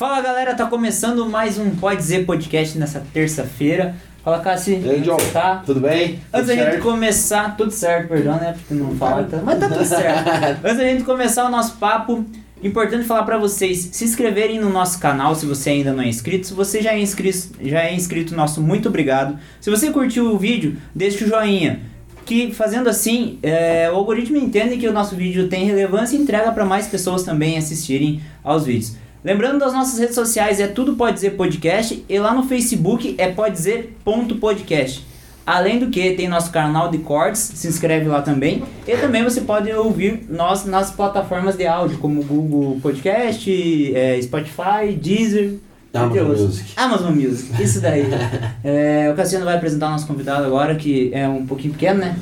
Fala galera, tá começando mais um Pode Dizer Podcast nessa terça-feira. Fala Cassi, E aí, John? tá? Tudo bem? Antes da Tudo gente certo? começar, tudo certo, perdão, né? Porque não fala, tá- mas tá tudo certo. Antes da gente começar o nosso papo, importante falar pra vocês se inscreverem no nosso canal se você ainda não é inscrito. Se você já é inscrito, já é inscrito, nosso muito obrigado. Se você curtiu o vídeo, deixa o joinha. Que fazendo assim, é, o algoritmo entende que o nosso vídeo tem relevância e entrega para mais pessoas também assistirem aos vídeos. Lembrando das nossas redes sociais, é tudo pode dizer podcast e lá no Facebook é pode dizer ponto podcast. Além do que, tem nosso canal de cortes, se inscreve lá também. E também você pode ouvir nós nas plataformas de áudio, como Google Podcast, é, Spotify, Deezer. Amazon. Music. Amazon Music, isso daí. É, o Cassiano vai apresentar o nosso convidado agora, que é um pouquinho pequeno, né?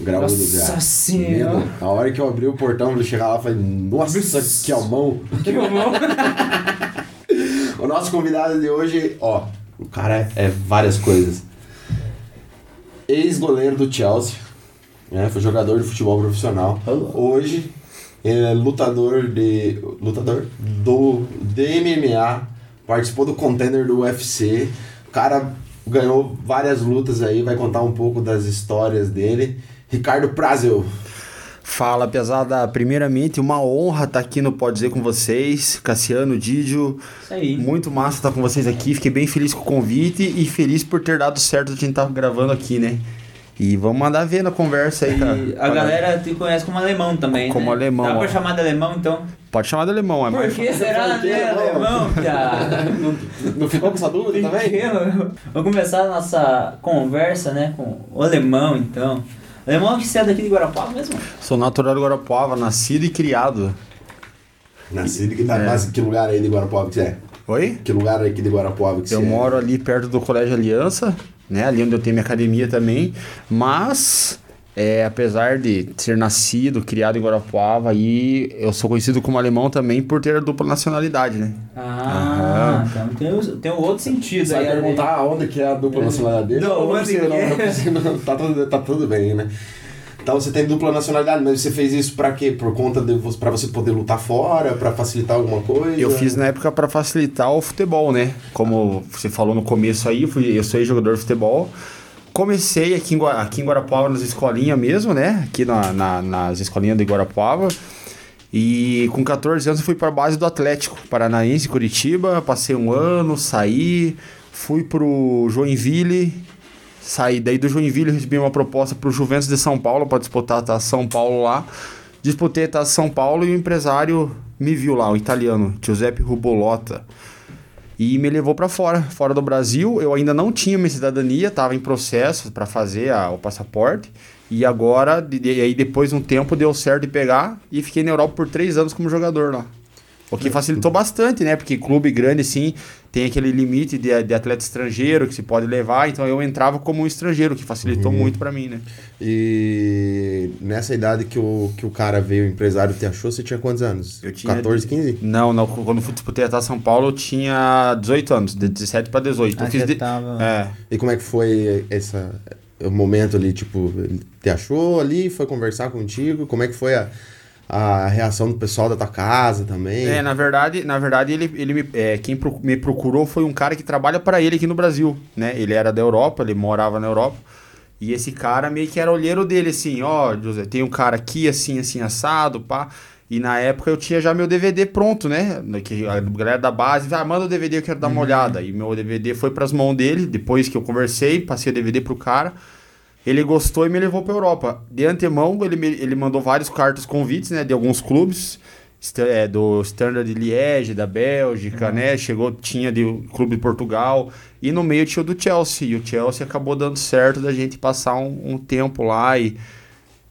Graúdo Nossa senhora. A hora que eu abri o portão pra ele chegar lá, eu falei, nossa, que almão. Que bom. O nosso convidado de hoje, ó, o cara é várias coisas. Ex-goleiro do Chelsea, né? Foi jogador de futebol profissional. Hoje, ele é lutador de. lutador do DMMA, participou do contender do UFC. O cara ganhou várias lutas aí, vai contar um pouco das histórias dele. Ricardo Prazel. Fala, pesada. Primeiramente, uma honra estar aqui no Pode Dizer com vocês. Cassiano, Didio, Isso aí. muito massa estar com vocês aqui. Fiquei bem feliz com o convite e feliz por ter dado certo a gente estar gravando aqui, né? E vamos mandar ver na conversa aí, cara. E a galera te conhece como alemão também, Como né? alemão, Dá pra ó. chamar de alemão, então? Pode chamar de alemão, é Por mais que será né, alemão? alemão, cara? Não, não ficou com essa dúvida também? Vamos começar a nossa conversa, né, com o alemão, então. Alemão que você é daqui de Guarapava mesmo? Sou natural de Guarapuava, nascido e criado. Nascido que tá É. mas que lugar aí de Guarapuava que você é? Oi? Que lugar aqui de Guarapuava que você Eu é? moro ali perto do Colégio Aliança, né? Ali onde eu tenho minha academia também. Mas, é, apesar de ser nascido, criado em Guarapuava, aí eu sou conhecido como alemão também por ter a dupla nacionalidade, né? Ah, então tem, tem o outro sentido Você vai aí. né? perguntar onde que é a dupla nacionalidade dele? Não, não, é? não precisa, não, tá, tudo, tá tudo bem, né? Então você tem dupla nacionalidade, mas você fez isso pra quê? Por conta de pra você poder lutar fora, pra facilitar alguma coisa? Eu fiz na época para facilitar o futebol, né? Como você falou no começo aí, eu, fui, eu sou jogador de futebol. Comecei aqui em, aqui em Guarapuava, nas escolinhas mesmo, né? Aqui na, na- nas escolinhas de Guarapuava. E com 14 anos fui para a base do Atlético Paranaense, Curitiba. Passei um ano, saí, fui pro Joinville. Saí daí do Joinville, recebi uma proposta pro Juventus de São Paulo para disputar a Taça São Paulo lá. Disputei a Taça São Paulo e o empresário me viu lá, o italiano, Giuseppe Rubolotta. E me levou para fora, fora do Brasil. Eu ainda não tinha minha cidadania, estava em processo para fazer a- o passaporte. E agora, de- aí depois de um tempo, deu certo de pegar e fiquei na Europa por três anos como jogador lá. O que facilitou bastante, né? Porque clube grande, assim, tem aquele limite de, de atleta estrangeiro que se pode levar. Então eu entrava como um estrangeiro, que facilitou muito para mim, né? E nessa idade que o, que o cara veio, o empresário te achou, você tinha quantos anos? Eu tinha 14, 15? Não, não. Quando fui disputei a São Paulo, eu tinha 18 anos, de 17 para 18. Ah, eu fiz já de- tava- É. E como é que foi essa, o momento ali, tipo, ele te achou ali, foi conversar contigo? Como é que foi a, a reação do pessoal da tua casa também? É, na verdade, na verdade ele, ele me, é, quem pro- me procurou foi um cara que trabalha para ele aqui no Brasil, né? Ele era da Europa, ele morava na Europa. E esse cara meio que era olheiro dele, assim, ó, José, tem um cara aqui, assim, assim, assado, pá. E na época eu tinha já meu DVD pronto, né? Que a galera da base, ah, manda o DVD, eu quero dar uma olhada. E meu DVD foi pras mãos dele, depois que eu conversei, passei o DVD pro cara. Ele gostou e me levou pra Europa. De antemão, ele, me- ele mandou vários cartas convites, né? De alguns clubes. É, do Standard de Liège, da Bélgica, né? Chegou, tinha de um clube de Portugal. E no meio tinha o do Chelsea. E o Chelsea acabou dando certo da gente passar um, um tempo lá e,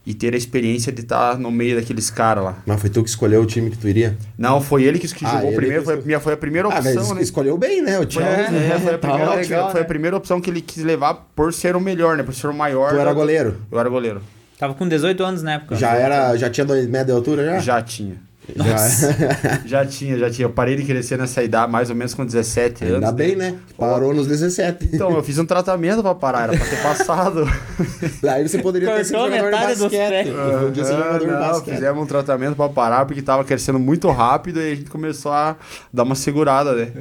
e ter a experiência de estar no meio daqueles caras lá. Mas foi tu que escolheu o time que tu iria? Não, foi ele que, que Ah, jogou ele primeiro, que foi, escolheu. foi a primeira ah, opção, mas né? escolheu bem, né? O Foi, Chelsea. é, é, foi, a Tá primeira, ótimo. foi a primeira opção que ele quis levar por ser o melhor, né? Por ser o maior. Tu era da- goleiro? Eu era goleiro. Tava com 18 anos na época. Já era, já tinha dois metros de altura já? Já tinha. Já, já tinha, já tinha. Eu parei de crescer nessa idade, mais ou menos com 17 anos. Ainda bem, né? Parou nos 17. Então, eu fiz um tratamento pra parar, era pra ter passado. Aí você poderia ter sido Cortou jogador de basquete. Você podia ser jogador de não, basquete. fizemos um tratamento pra parar porque tava crescendo muito rápido e a gente começou a dar uma segurada, né?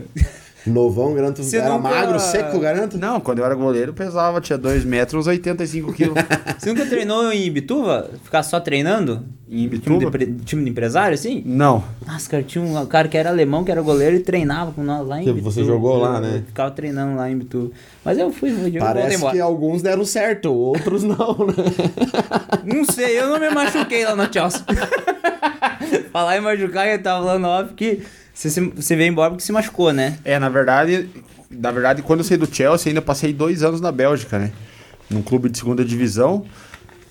Novão, garanto. Você Era nunca- magro, seco, garanto? Não, quando eu era goleiro eu pesava, tinha 2 metros, uns 85 quilos. Você nunca treinou em Ibituva? Ficar só treinando? Em Time de, time de empresário, assim? Não. Nossa, cara, tinha um cara que era alemão, que era goleiro e treinava com nós lá em Você Ibituva. jogou lá, né? Ficava treinando lá em Ibituva. Mas eu fui, eu Parece que alguns deram certo, outros não, né? Não sei, eu não me machuquei lá no Chelsea. Falar em machucar, eu tava falando off que você, se- você veio embora porque se machucou, né? É, na verdade, na verdade, quando eu saí do Chelsea, ainda passei dois anos na Bélgica, né? Num clube de segunda divisão.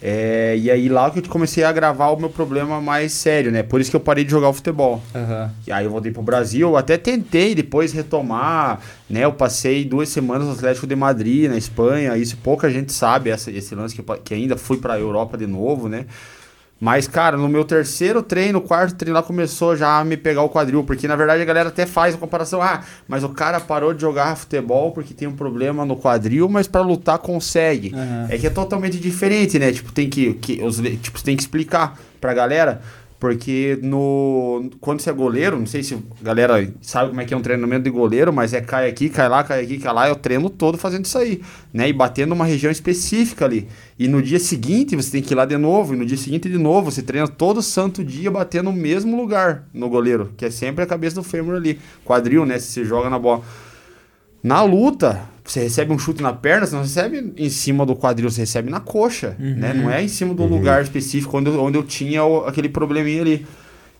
É, e aí lá que eu comecei a gravar o meu problema mais sério, né? Por isso que eu parei de jogar o futebol. Aham. E aí eu voltei pro Brasil, até tentei depois retomar, né? Eu passei duas semanas no Atlético de Madrid, na Espanha, isso pouca gente sabe, essa, esse lance que, eu que ainda fui pra Europa de novo, né? Mas, cara, no meu terceiro treino, quarto treino lá começou já a me pegar o quadril, porque na verdade a galera até faz a comparação, ah, mas o cara parou de jogar futebol porque tem um problema no quadril, mas pra lutar consegue. Aham. É que é totalmente diferente, né? Tipo, tem que, que os, tipo, tem que explicar pra galera, porque no quando você é goleiro, não sei se a galera sabe como é que é um treinamento de goleiro, mas é cai aqui, cai lá, cai aqui, cai lá, o treino todo fazendo isso aí, né? E batendo uma região específica ali. E no dia seguinte você tem que ir lá de novo, e no dia seguinte de novo, você treina todo santo dia batendo no mesmo lugar no goleiro, que é sempre a cabeça do fêmur ali, quadril, né? Se você joga na bola. Na luta, você recebe um chute na perna, você não recebe em cima do quadril, você recebe na coxa, né? Não é em cima do lugar específico onde, eu- onde eu tinha o- aquele probleminha ali.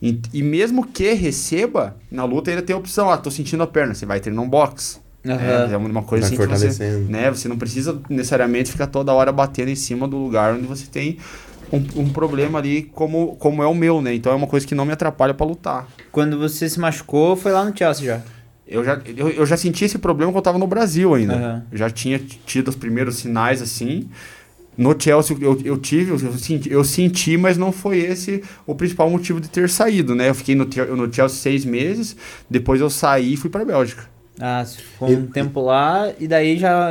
E, e mesmo que receba, na luta ainda tem a opção, ah, tô sentindo a perna, você vai treinar um box. Aham. É, é uma coisa Vai assim que você, né, você não precisa necessariamente ficar toda hora batendo em cima do lugar onde você tem um, um problema ali como, como é o meu, né? Então é uma coisa que não me atrapalha pra lutar. Quando você se machucou, foi lá no Chelsea já. Eu já, eu, eu já senti esse problema quando eu tava no Brasil ainda. Aham. Eu já tinha tido os primeiros sinais assim. No Chelsea eu, eu tive, eu senti, eu senti, mas não foi esse o principal motivo de ter saído, né? Eu fiquei no, no Chelsea seis meses, depois eu saí e fui pra Bélgica. Ah, ficou um tempo lá e daí já,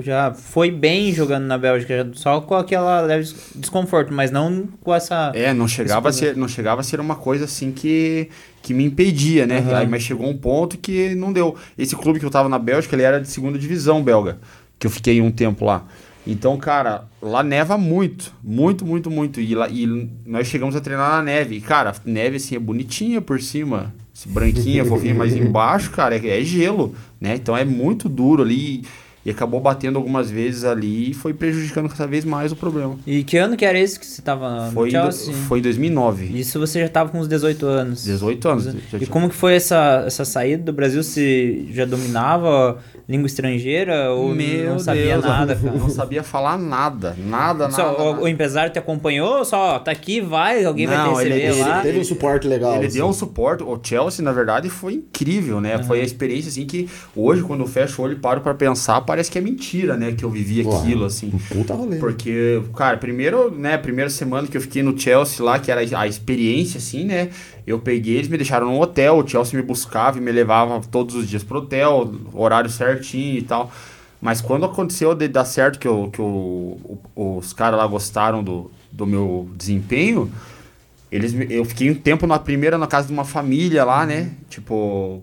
já foi bem jogando na Bélgica, só com aquela leve des- desconforto, mas não com essa. É, não chegava, a ser, não chegava a ser uma coisa assim que, que me impedia, né? Aham. Aí, mas chegou um ponto que não deu. Esse clube que eu tava na Bélgica, ele era de segunda divisão belga, que eu fiquei um tempo lá. Então, cara, lá neva muito, muito, muito, muito. E, lá, e nós chegamos a treinar na neve. E, cara, neve assim é bonitinha por cima, branquinha, fofinha, mas embaixo, cara, é, é gelo, né? Então é muito duro ali. E acabou batendo algumas vezes ali e foi prejudicando cada vez mais o problema. E que ano que era esse que você tava Foi, no em do- Chelsea? foi em 2009. Isso você já tava com uns 18 anos. 18 anos. Já E tinha- como que foi essa, essa saída do Brasil? Você já dominava língua estrangeira ou não sabia Deus, nada, eu cara? Não sabia falar nada. Nada, Só, nada. o, nada. o empresário te acompanhou? Só, tá aqui, vai, alguém vai Não, te ele- receber ele lá. Teve um suporte legal. Ele assim. deu um suporte. O Chelsea, na verdade, foi incrível, né? Foi a experiência, assim, que hoje, quando eu fecho o olho e paro pra pensar, parece que é mentira, né? Que eu vivi Uau. aquilo, assim. Um puta rolê. Porque, cara, primeiro, né, primeira semana que eu fiquei no Chelsea lá, que era a experiência, assim, né? Eu peguei, eles me deixaram num hotel, o Chelsea me buscava e me levava todos os dias pro hotel, horário certinho e tal. Mas quando aconteceu de dar certo, que, eu, que eu, os caras lá gostaram do, do meu desempenho, eles, eu fiquei um tempo na primeira na casa de uma família lá, né? Tipo.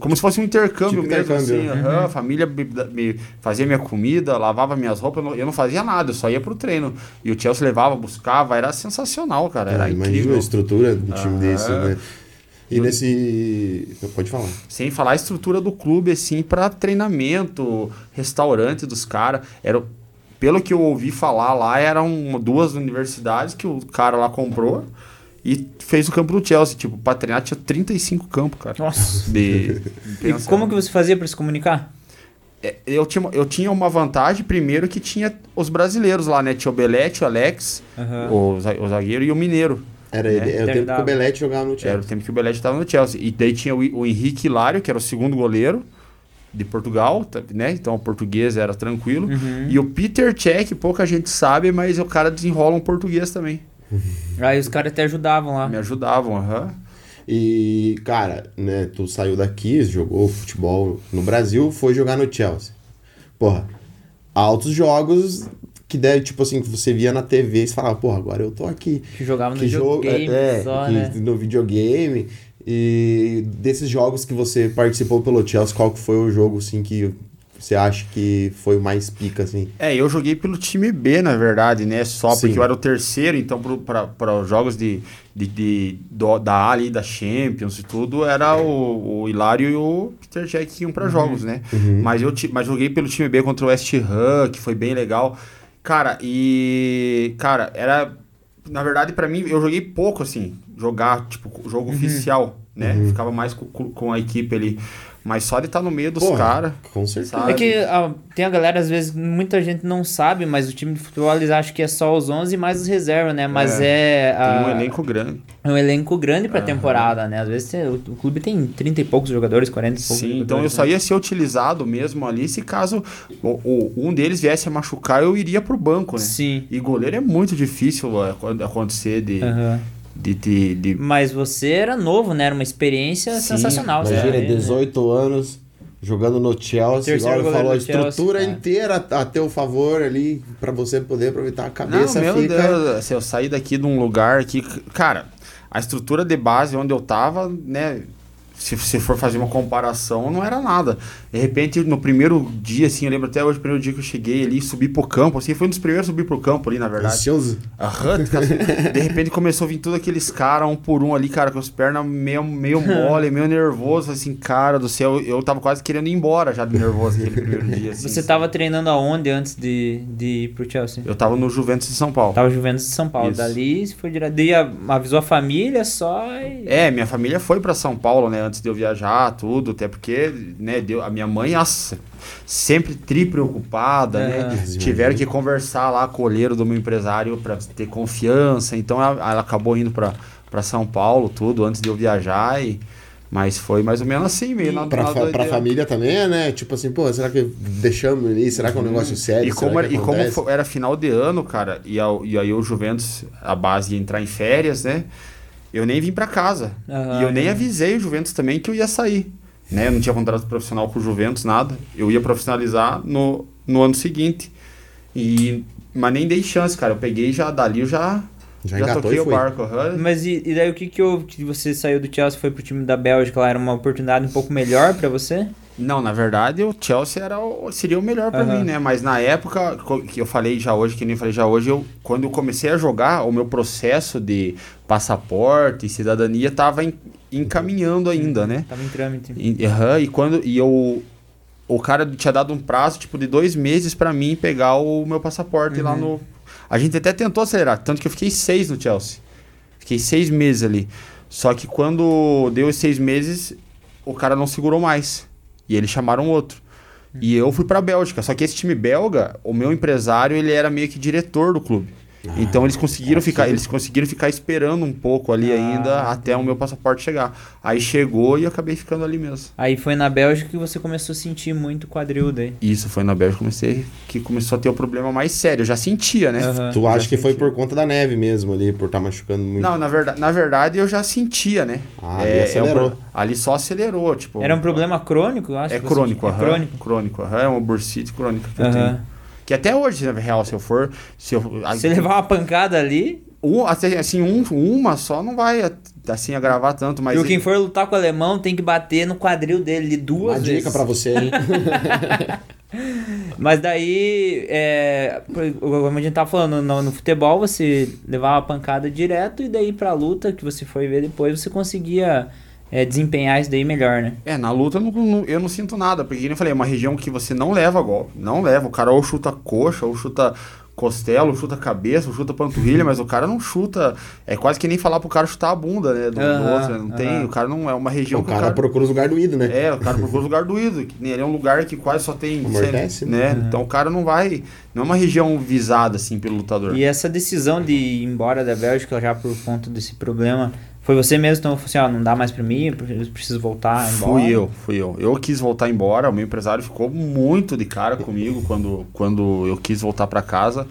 Como se fosse um intercâmbio Tipo mesmo, intercâmbio. assim. aham, A família me, me fazia minha comida, lavava minhas roupas, eu não, eu não fazia nada, eu só ia pro treino. E o Chelsea levava, buscava, era sensacional, cara. Era Ah, imagina a estrutura do time Aham. desse, né? E nesse. Pode falar. Sem falar a estrutura do clube, assim, pra treinamento, restaurante dos caras. Era, pelo que eu ouvi falar lá, eram duas universidades que o cara lá comprou e fez o campo do Chelsea. Tipo, pra treinar tinha 35 campos, cara. Nossa. De, E como que você fazia pra se comunicar? É, eu tinha, eu tinha uma vantagem, primeiro, que tinha os brasileiros lá, né? Tinha o Belete, o Alex, Aham. o, o zagueiro e o Mineiro. Era, É, ele, era o tempo que o Belete jogava no Era Chelsea. o tempo que o Belete estava no Chelsea. E daí tinha o, o Henrique Hilário, que era o segundo goleiro de Portugal, tá- né? Então o português era tranquilo. Uhum. E o Peter Cech, pouca gente sabe, mas o cara desenrola um português também. Aí os caras até ajudavam lá. Me ajudavam, aham. E, cara, né, tu saiu daqui, jogou futebol no Brasil, foi jogar no Chelsea. Porra, altos jogos que deve, tipo assim, que você via na TV e você falava, porra, agora eu tô aqui. Que jogava no que jogo, videogame é, só, que- né? no videogame. E desses jogos que você participou pelo Chelsea, qual que foi o jogo, assim, que você acha que foi o mais pica, assim? É, eu joguei pelo time B, na verdade, né? Só Sim. porque eu era o terceiro, então para os jogos de, de, de- do- da ali, da Champions e tudo, era o, o Hilário e o Peter Jack que iam para jogos, né? Mas eu mas joguei pelo time B contra o West Ham, que foi bem legal. Cara, e. Cara, era. Na verdade, para mim, eu joguei pouco, assim, jogar, tipo, jogo oficial, né? Ficava mais com, com a equipe ali. Mas só de estar no meio dos caras. Com certeza. Sabe? É que ah, tem a galera, às vezes, muita gente não sabe, mas o time de futebol eles acham que é só os 11 mais os reservas, né? Mas é. Tem um elenco grande. é um elenco grande pra temporada, né? Às vezes tem- o, o clube tem 30 e poucos jogadores, 40 e poucos Sim, então eu né? só ia ser utilizado mesmo ali se caso o, o- um deles viesse a machucar, eu iria pro banco, né? Sim. E goleiro é muito difícil é, quando acontecer de, Aham. De, de, de- Mas você era novo, né? Era uma experiência Sim, sensacional. Imagina, era, né? 18 anos, jogando no Chelsea, igual ele falou, a Chelsea, estrutura é. inteira a teu favor ali, pra você poder aproveitar a cabeça, Não, meu fica... Deus, se eu sair daqui de um lugar que, cara, a estrutura de base onde eu tava, né, se se for fazer uma comparação, não era nada. De repente, no primeiro dia, assim, eu lembro até hoje, o primeiro dia que eu cheguei ali, subi pro campo, assim, foi um dos primeiros a subir pro campo ali, na verdade. Ansioso. Aham, de repente começou a vir todos aqueles caras, um por um ali, cara, com as pernas meio, meio mole, meio nervoso, assim, cara do céu, eu tava quase querendo ir embora já de nervoso aquele primeiro dia, assim. Você tava treinando aonde antes de, de ir pro Chelsea? Eu tava no Juventus de São Paulo. Tava Juventus de São Paulo. Isso. Dali você foi direto. Daí avisou a família só e. É, minha família foi pra São Paulo, né, antes de eu viajar, tudo, até porque, né, deu, a minha mãe, nossa, sempre tri preocupada, É. né, Imagina. tiveram que conversar lá com o olheiro do meu empresário pra ter confiança, então ela, ela acabou indo pra São Paulo, tudo, antes de eu viajar, e, mas foi mais ou menos assim, meio na, Pra, fa- pra família também né? Tipo assim, pô, será que deixamos ali? Será que é um negócio sério? E como, era, e como acontece? fo- era final de ano, cara, e, ao- e aí o Juventus, a base ia entrar em férias, né? Eu nem vim pra casa. Aham, e eu nem é. avisei o Juventus também que eu ia sair. Né? Eu não tinha contrato profissional com o Juventus, nada. Eu ia profissionalizar no, no ano seguinte. E, mas nem dei chance, cara. Eu peguei já dali, eu já, Já já, toquei o barco. aham. Mas e, e daí o que que houve que você saiu do Chelsea e foi pro time da Bélgica lá? Era uma oportunidade um pouco melhor pra você? Não, na verdade o Chelsea era o- seria o melhor pra Aham. mim, né? Mas na época que eu falei já hoje, que nem falei já hoje, eu, quando eu comecei a jogar, o meu processo de passaporte e cidadania tava em- encaminhando ainda, né? Tava em trâmite. E, aham, e quando e eu o cara tinha dado um prazo tipo de dois meses pra mim pegar o meu passaporte lá no. A gente até tentou acelerar, tanto que eu fiquei seis no Chelsea. Fiquei seis meses ali. Só que quando deu os seis meses, o cara não segurou mais. E eles chamaram outro. E eu fui pra Bélgica. Só que esse time belga, o meu empresário, ele era meio que diretor do clube. Então eles conseguiram ficar, eles conseguiram ficar esperando um pouco ali Ah, ainda até o meu passaporte chegar. Aí chegou e acabei ficando ali mesmo. Aí foi na Bélgica que você começou a sentir muito quadril daí. Isso foi na Bélgica que comecei que começou a ter o problema mais sério. Eu já sentia, né? Aham. Tu acha que foi por conta da neve mesmo ali, por estar machucando muito? Não, na verdade, na verdade eu já sentia, né? Ah, ali acelerou. um pro- ali só acelerou, tipo. Era um problema crônico, eu acho? É crônico, aham. É crônico. Crônico, aham. É uma bursite crônica que eu tenho. Que até hoje, na real, se eu for. Se eu, Se levar uma pancada ali, um, assim, assim, um, uma só não vai assim agravar tanto, mas. e quem for lutar com o alemão tem que bater no quadril dele duas Uma vezes. dica pra você, hein? Mas daí, é, como a gente tava falando, no, no futebol você levava a pancada direto e daí pra luta que você foi ver depois você conseguia é, desempenhar isso daí melhor, né? É, na luta eu não, eu não sinto nada, porque, como eu falei, é uma região que você não leva golpe. Não leva. O cara ou chuta coxa, ou chuta costela, ou chuta cabeça, ou chuta panturrilha, mas o cara não chuta. É quase que nem falar pro cara chutar a bunda, né? Do, do outro, né? Não tem. O cara não é uma região o que cara procura os lugares doídos, né? É, o cara procura o lugar doído. Que nem ele é um lugar que quase só tem. Amortece, né? Então o cara não vai. Não é uma região visada, assim, pelo lutador. E essa decisão de ir embora da Bélgica já por conta desse problema, foi você mesmo então falou assim, ó, não dá mais pra mim, eu preciso voltar embora. Fui eu, fui eu. Eu quis voltar embora, o meu empresário ficou muito de cara comigo quando, quando eu quis voltar pra casa.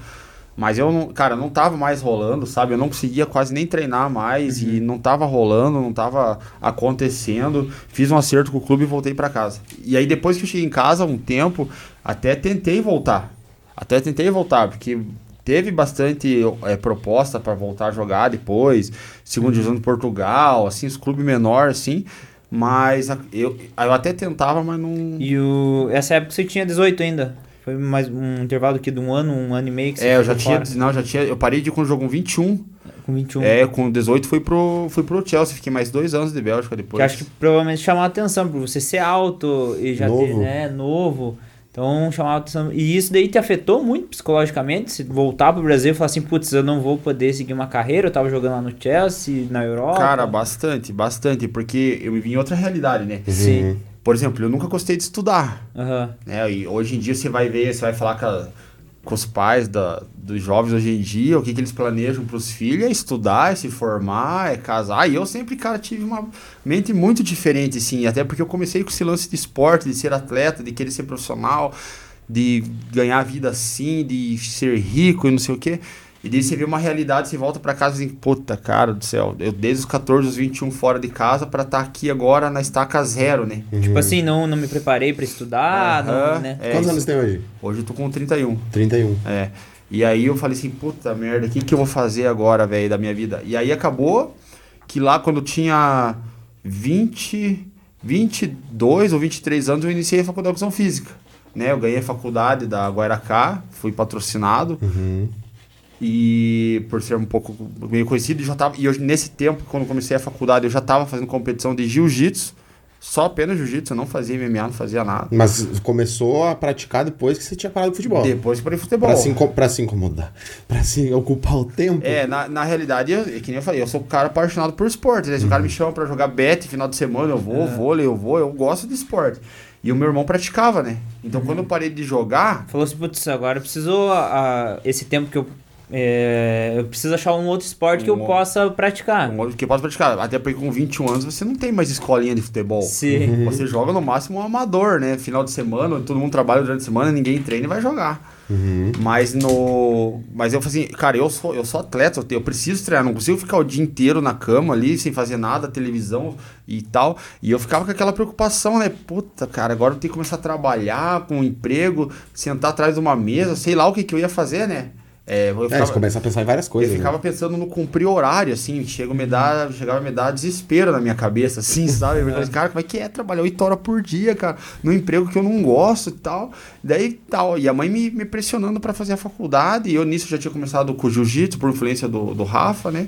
Mas eu não, cara, não tava mais rolando, sabe? Eu não conseguia quase nem treinar mais uhum. e não tava rolando, não tava acontecendo. Fiz um acerto com o clube e voltei para casa. E aí depois que eu cheguei em casa, um tempo, até tentei voltar. Até tentei voltar, porque teve bastante é, proposta para voltar a jogar depois, segundo divisão de Portugal, assim, os clubes menores, assim. Mas eu, eu até tentava, mas não. E o, essa época você tinha 18 ainda? Foi mais um intervalo aqui de um ano, um ano e meio que você É, eu já tinha. Fora. Não, já tinha. Eu parei de ir com o jogo com 21. Com 21. É, com 18 fui pro, fui pro Chelsea, fiquei mais dois anos de Bélgica depois. Que acho que provavelmente chamou a atenção por você ser alto e já novo. ter, né, novo. Então chamava atenção. E isso daí te afetou muito psicologicamente? Se voltar pro Brasil e falar assim, putz, eu não vou poder seguir uma carreira, eu tava jogando lá no Chelsea, na Europa. Cara, bastante, bastante, porque eu me vi em outra realidade, né? Sim. Por exemplo, eu nunca gostei de estudar. Uhum. Né? E hoje em dia você vai ver, você vai falar com, a, com os pais da, dos jovens hoje em dia, o que, que eles planejam para os filhos é estudar, é se formar, é casar. E eu sempre, cara, tive uma mente muito diferente, assim, até porque eu comecei com esse lance de esporte, de ser atleta, de querer ser profissional, de ganhar vida assim, de ser rico e não sei o quê. E daí você vê uma realidade, você volta para casa e assim, puta, cara do céu, eu desde os 14 aos 21 fora de casa para estar tá aqui agora na estaca zero, né? Uhum. Tipo assim, não, não me preparei para estudar, uhum. não, né? É, Quantos anos tem hoje? Hoje eu tô com 31. 31. É. E aí eu falei assim, puta merda, o que, que eu vou fazer agora, velho, da minha vida? E aí acabou que lá quando eu tinha 20, 22 ou 23 anos, eu iniciei a faculdade de educação física. Né? Eu ganhei a faculdade da Guairacá, fui patrocinado. Uhum. E por ser um pouco meio conhecido, já tava, e eu, nesse tempo, quando comecei a faculdade, eu já estava fazendo competição de jiu-jitsu. Só apenas jiu-jitsu, eu não fazia MMA, não fazia nada. Mas começou a praticar depois que você tinha parado do futebol. Depois que parei futebol. Pra se, pra se incomodar. Pra se ocupar o tempo. É, na, na realidade, eu, que nem eu falei, eu sou um cara apaixonado por esporte. Né? Se uhum. o cara me chama pra jogar bet final de semana, eu vou, é. vôlei, eu vou, eu gosto de esporte. E o meu irmão praticava, né? Então, uhum. quando eu parei de jogar. Falou assim, putz, agora precisou. A, esse tempo que eu é, eu preciso achar um outro esporte um, que eu possa praticar. Um outro que eu possa praticar. Até porque com 21 anos você não tem mais escolinha de futebol. Sim. Uhum. Você joga no máximo um amador, né? Final de semana, todo mundo trabalha durante a semana, ninguém treina e vai jogar. Uhum. Mas no. Mas eu falei assim, cara, eu sou, eu sou atleta, eu preciso treinar, não consigo ficar o dia inteiro na cama ali, sem fazer nada, televisão e tal. E eu ficava com aquela preocupação, né? Puta, cara, agora eu tenho que começar a trabalhar com um emprego, sentar atrás de uma mesa, sei lá o que, que eu ia fazer, né? É, eu ficava, é, você começa a pensar em várias coisas. Eu ficava né? pensando no cumprir horário, assim, chega me dar, chegava a me dar desespero na minha cabeça, assim, sabe? Eu falei, cara, como é que é trabalhar 8 horas por dia, cara, num emprego que eu não gosto e tal. Daí tal. E a mãe me, me pressionando para fazer a faculdade, e eu nisso já tinha começado com jiu-jitsu, por influência do, do Rafa, né?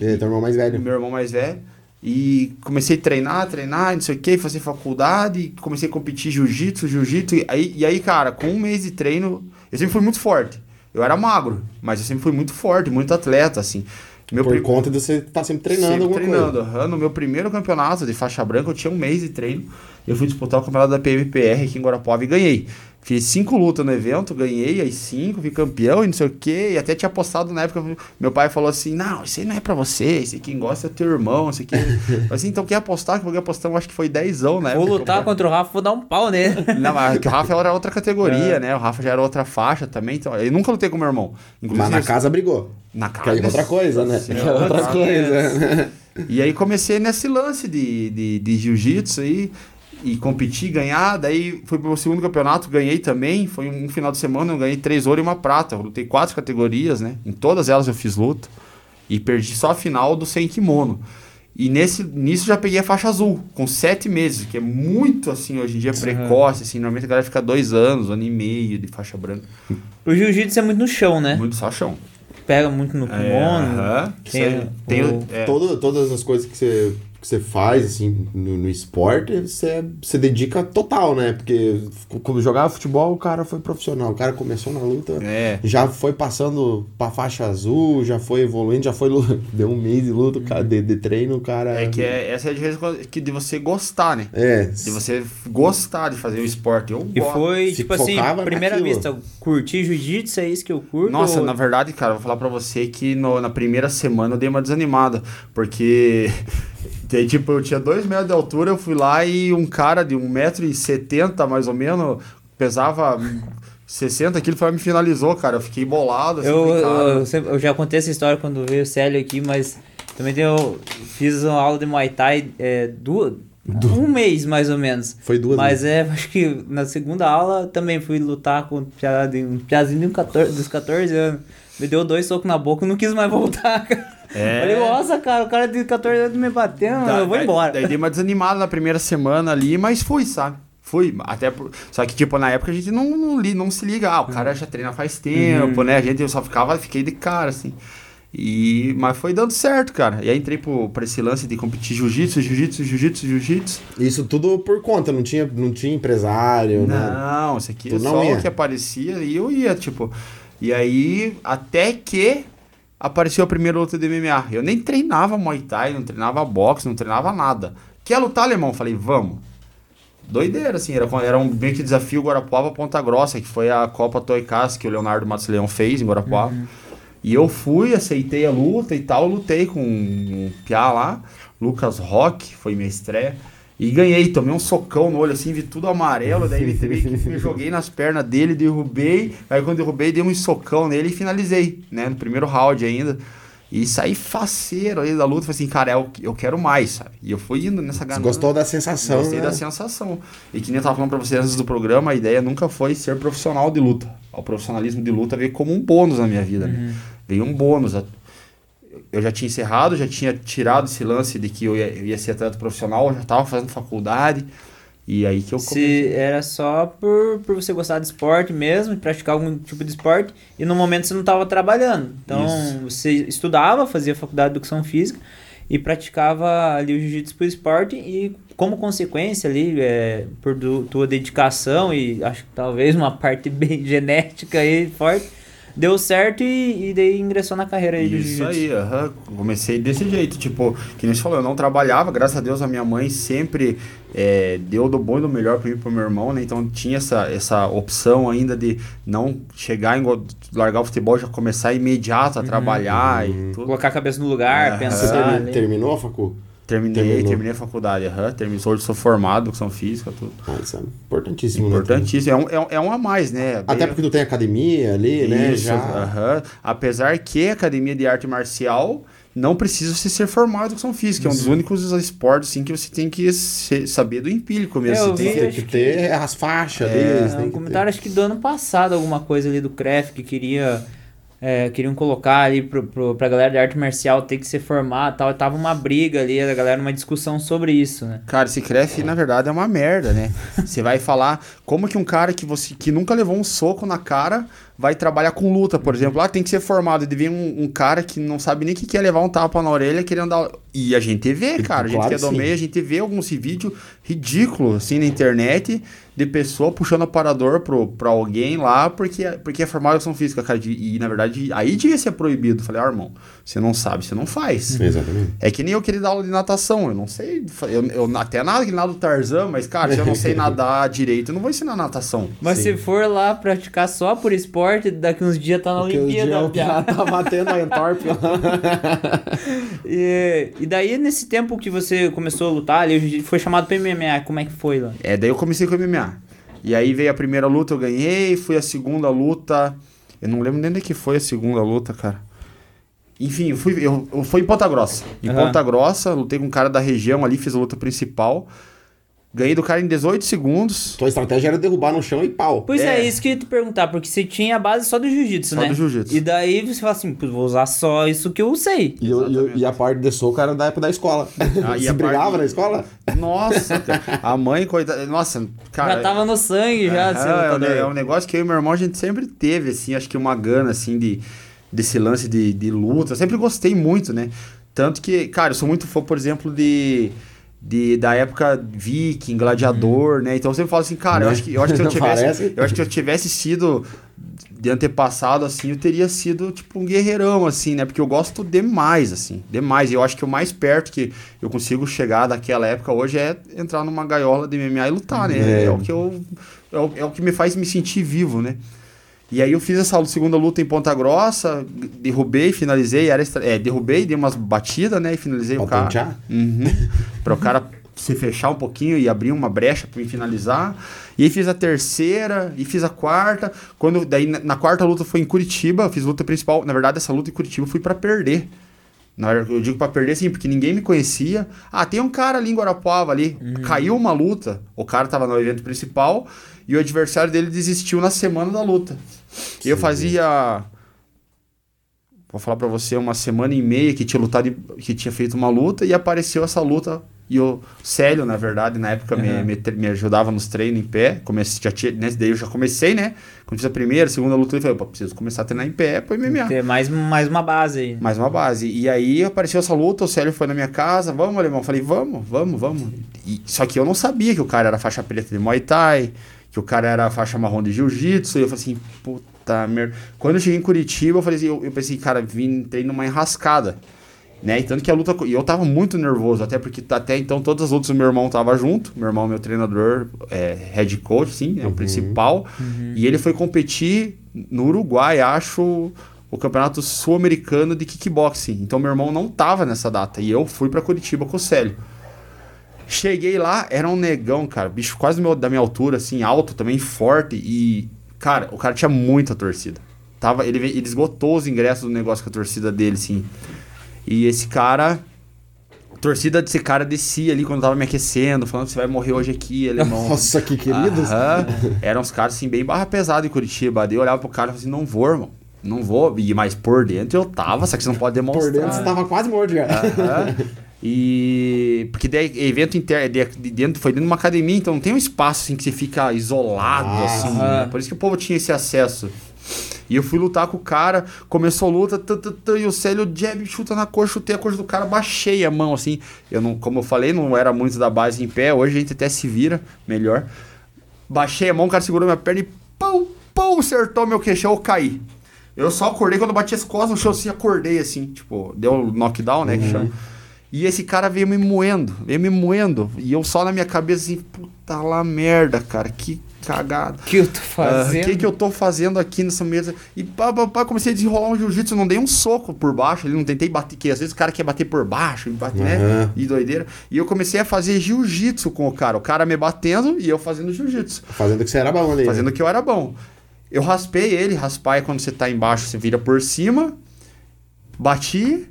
E teu irmão mais velho. Meu irmão mais velho. E comecei a treinar, treinar, não sei o que, fazer faculdade, comecei a competir jiu-jitsu, jiu-jitsu. E aí, e aí, cara, com um mês de treino, eu sempre fui muito forte. Eu era magro, mas eu sempre fui muito forte, muito atleta, assim. Meu Por conta de você estar tá sempre treinando sempre treinando. Uhum. No meu primeiro campeonato de faixa branca, eu tinha um mês de treino. Eu fui disputar o campeonato da PMPR aqui em Guarapuava e ganhei. Fiz cinco lutas no evento, ganhei as cinco, fui campeão e não sei o quê. E até tinha apostado na época. Meu pai falou assim: Não, isso aí não é pra você. Esse quem gosta é teu irmão. Isso aqui. assim, então quer apostar? Que eu apostar, acho que foi dezão, né? Vou lutar contra o Rafa, vou dar um pau nele. Não, mas o Rafa era outra categoria, é. né? O Rafa já era outra faixa também. Então, eu nunca lutei com meu irmão. Inclusive, mas na casa brigou. Na casa. Que é outra coisa, né? Que é outra coisa. E aí comecei nesse lance de, de, de jiu-jitsu aí e competir, ganhar. Daí fui pro segundo campeonato, ganhei também. Foi um final de semana, eu ganhei três ouro e uma prata. Eu lutei quatro categorias, né? Em todas elas eu fiz luta. E perdi só a final do sem kimono. E nesse, nisso já peguei a faixa azul, com sete meses, que é muito assim, hoje em dia, precoce, assim, normalmente a galera fica dois anos, um ano e meio de faixa branca. O jiu-jitsu é muito no chão, né? Muito só chão. Pega muito no kimono. É, uh -huh. tem, tem, o, é. todo, todas as coisas que você que você faz, assim, no, no esporte, você, você dedica total, né? Porque quando jogava futebol, o cara foi profissional. O cara começou na luta, é. já foi passando pra faixa azul, já foi evoluindo, já foi deu um mês de luta, de, de treino, o cara... É que é, essa é a diferença que de você gostar, né? É. De você gostar de fazer o esporte. Eu e foi, tipo assim, primeira naquilo. vista, curtir jiu-jitsu, é isso que eu curto? Nossa, ou... na verdade, cara, vou falar pra você que no, na primeira semana eu dei uma desanimada, porque... E aí, tipo, eu tinha dois metros de altura, eu fui lá e um cara de 1,70m mais ou menos, pesava 60 quilos, foi me finalizou, cara. Eu fiquei bolado. Assim, eu, eu, eu, eu, já contei essa história quando veio o Célio aqui, mas também eu fiz uma aula de Muay Thai é, duas, um mês mais ou menos. Foi duas Mas é, acho que na segunda aula também fui lutar com um piazinho de 14, dos 14 anos. Me deu dois socos na boca e não quis mais voltar, cara. É. Falei, nossa, cara, o cara de 14 anos me batendo, tá, eu vou embora. Daí dei uma desanimada na primeira semana ali, mas fui, sabe? Fui, até por... Só que, tipo, na época a gente não, não, li, não se liga. Ah, o cara já treina faz tempo, uhum. né? A gente eu só ficava, fiquei de cara, assim. E... Mas foi dando certo, cara. E aí entrei pro, pra esse lance de competir jiu-jitsu, jiu-jitsu, jiu-jitsu, jiu-jitsu. Isso tudo por conta, não tinha, não tinha empresário, né? Não, isso aqui é só o que aparecia e eu ia, tipo. E aí, até que apareceu a primeira luta de MMA. Eu nem treinava Muay Thai, não treinava boxe, não treinava nada. Quer lutar, alemão? Falei, vamos doideira, assim. Era, era um bem que desafio Guarapuava Ponta Grossa, que foi a Copa Toicas que o Leonardo Matos Leão fez em Guarapuava. Uhum. E eu fui, aceitei a luta e tal, lutei com um piá lá, Lucas Rock, foi minha estreia. E ganhei, tomei um socão no olho assim, vi tudo amarelo, daí me, me joguei nas pernas dele, derrubei. Aí quando derrubei, dei um socão nele e finalizei, né? No primeiro round ainda. E saí faceiro aí da luta, falei assim, cara, eu, eu quero mais, sabe? E eu fui indo nessa ganância. Gostou da sensação, Gostei né? da sensação. E que nem eu tava falando pra vocês antes do programa, a ideia nunca foi ser profissional de luta. O profissionalismo de luta veio como um bônus na minha vida, né? uhum. né? Veio um bônus. Eu já tinha encerrado, já tinha tirado esse lance de que eu ia, eu ia ser atleta profissional, já tava fazendo faculdade. E aí que eu comecei. Se era só por, por você gostar de esporte mesmo, praticar algum tipo de esporte, e no momento você não estava trabalhando. Então Isso. você estudava, fazia faculdade de educação física e praticava ali o jiu-jitsu por esporte e como consequência ali, é, por do, tua dedicação e acho que talvez uma parte bem genética aí forte, deu certo e, e daí ingressou na carreira aí Isso aí, uhum. comecei desse jeito, tipo, que nem você falou, eu não trabalhava, graças a Deus a minha mãe sempre é, deu do bom e do melhor para mim e pro meu irmão, né? Então tinha essa, essa opção ainda de não chegar em largar o futebol já começar imediato a uhum. trabalhar uhum. e tudo. Colocar a cabeça no lugar, é, pensar. Você terminou a facu? Terminei, Terminou. terminei a faculdade, uhum, terminei, hoje sou formado, educação física, tudo. Ah, isso é importantíssimo, né, Importantíssimo, né? é, um, é, um a mais, né? Até porque tu tem academia ali, isso, né? Já... Uhum. Apesar que a academia de arte marcial não precisa você ser formado em educação física, é um dos únicos esportes assim, que você tem que ser, saber do empírico mesmo. É, você tem que, ter as faixas é, deles. Um comentário, acho que do ano passado, alguma coisa ali do CREF que queria é, queriam colocar ali pro, pro, pra galera de arte marcial ter que ser formada tal. Tava uma briga ali, a galera, uma discussão sobre isso, né? Cara, esse CREF, na verdade, é uma merda, né? Você vai falar como que um cara que você que nunca levou um soco na cara vai trabalhar com luta, por exemplo. Ah, tem que ser formado. E vem um, um, cara que não sabe nem o que é levar um tapa na orelha querendo dar. E a gente vê, cara. A gente claro, que é do meio, a gente vê alguns vídeos ridículos assim na internet de pessoa puxando aparador pro, alguém lá porque, porque é formado em educação física, cara. E, na verdade, aí devia ser proibido. Falei, ah, irmão, você não sabe, você não faz. Exatamente. É que nem eu queria dar aula de natação. Eu não sei. Eu, eu até nada que nada do Tarzan, mas, cara, se eu não sei nadar direito, eu não vou ensinar natação. Mas Sim. se for lá praticar só por esporte, daqui uns dias tá na Porque Olimpíada. Já tá batendo a Entorp e, e daí, nesse tempo que você começou a lutar, ali, foi chamado para MMA, como é que foi lá? É, daí eu comecei com MMA. E aí veio a primeira luta, eu ganhei, fui a segunda luta. Eu não lembro nem onde que foi a segunda luta, cara. Enfim, eu fui, eu, eu fui em Ponta Grossa. Em uhum. Ponta Grossa, lutei com um cara da região ali, fiz a luta principal. Ganhei do cara em 18 segundos. Tua estratégia era derrubar no chão e pau. Pois é, é isso que eu ia te perguntar, porque você tinha a base só do jiu-jitsu, né? Só do jiu-jitsu. E daí você fala assim, vou usar só isso que eu sei. E, eu, e a parte de soco era da época da escola. Ah, você brigava parte... na escola? Nossa, a mãe, coitada. Nossa, cara. Já tava no sangue, já. É, é, é um negócio que eu e meu irmão a gente sempre teve, assim, acho que uma gana, assim, de, desse lance de, de luta. Eu sempre gostei muito, né? Tanto que, cara, eu sou muito fã, por exemplo, de de, da época viking, gladiador, hum. né? Então eu sempre falo assim, cara, eu, né? acho que, eu acho que eu tivesse, eu acho que eu tivesse sido de antepassado, assim, eu teria sido, tipo, um guerreirão, assim, né? Porque eu gosto demais, assim, demais. E eu acho que o mais perto que eu consigo chegar daquela época hoje é entrar numa gaiola de MMA e lutar, né? É, é o que eu... É o, é o que me faz me sentir vivo, né? E aí eu fiz essa segunda luta em Ponta Grossa, derrubei, finalizei, era é, derrubei, dei umas batidas, né? E finalizei o cara. Uhum, para o cara se fechar um pouquinho e abrir uma brecha para me finalizar. E aí fiz a terceira e fiz a quarta. Quando daí na, na quarta luta foi em Curitiba, fiz luta principal. Na verdade, essa luta em Curitiba fui para perder. Na verdade, eu digo para perder sim, porque ninguém me conhecia. Ah, tem um cara ali em Guarapuava ali. Uhum. Caiu uma luta. O cara tava no evento principal e o adversário dele desistiu na semana da luta. E eu fazia vou falar para você uma semana e meia que tinha lutado que tinha feito uma luta e apareceu essa luta e o Célio, na verdade, na época uhum. me, me, me, ajudava nos treinos em pé. Comecei, já tinha, nesse daí eu já comecei, né? Quando fiz a primeira, a segunda luta, eu falei, pô, preciso começar a treinar em pé para MMA. Ter mais, mais uma base aí. Mais uma base. E aí apareceu essa luta, o Célio foi na minha casa, vamos, alemão. Eu falei, vamos, vamos, vamos. E, só que eu não sabia que o cara era faixa preta de Muay Thai, que o cara era faixa marrom de Jiu-Jitsu. E eu falei assim, puta merda. Quando eu cheguei em Curitiba, eu falei assim, eu, eu pensei, cara, vim, entrei numa enrascada. Né? E tanto que a luta. E eu tava muito nervoso, até porque até então todas as lutas o meu irmão tava junto. Meu irmão, meu treinador, é, head coach, sim, é o uhum. principal. Uhum. E ele foi competir no Uruguai, acho, o campeonato sul-americano de kickboxing. Então meu irmão não tava nessa data. E eu fui para Curitiba com o Célio. Cheguei lá, era um negão, cara, bicho quase meu, da minha altura, assim, alto também, forte. E, cara, o cara tinha muita torcida. Tava, ele, ele esgotou os ingressos do negócio com a torcida dele, assim. E esse cara. A torcida desse cara descia ali quando tava me aquecendo, falando que você vai morrer hoje aqui, alemão. Nossa, que queridos. Eram uns caras assim, bem barra pesada em Curitiba. Daí eu olhava pro cara e falava assim: não vou, irmão. Não vou. E mais por dentro eu tava, só que você não pode demonstrar. Por dentro você tava quase morto já. E. Porque daí, evento interno, de dentro, foi dentro de uma academia, então não tem um espaço assim que você fica isolado, ah, assim. Né? Por isso que o povo tinha esse acesso. E eu fui lutar com o cara, começou a luta, e o Célio jab chuta na coxa, chutei a coxa do cara, baixei a mão, assim. Eu não, como eu falei, não era muito da base em pé, hoje a gente até se vira melhor. Baixei a mão, o cara segurou minha perna e pau, pau, acertou meu queixão, eu caí. Eu só acordei quando eu bati as costas no chão, assim, acordei, assim, tipo, deu um knockdown, né, uhum. que chama. E esse cara veio me moendo, veio me moendo. E eu só na minha cabeça assim, puta lá merda, cara, que cagado. que eu tô fazendo? O uh, que, que eu tô fazendo aqui nessa mesa? E pá, pá, pá comecei a desenrolar um jiu-jitsu, não dei um soco por baixo, ali não tentei bater, que às vezes o cara quer bater por baixo, bate, uhum. né? E doideira. E eu comecei a fazer jiu-jitsu com o cara, o cara me batendo e eu fazendo jiu-jitsu. Fazendo que você era bom ali. Fazendo que eu era bom. Eu raspei ele, raspar é quando você tá embaixo, você vira por cima, bati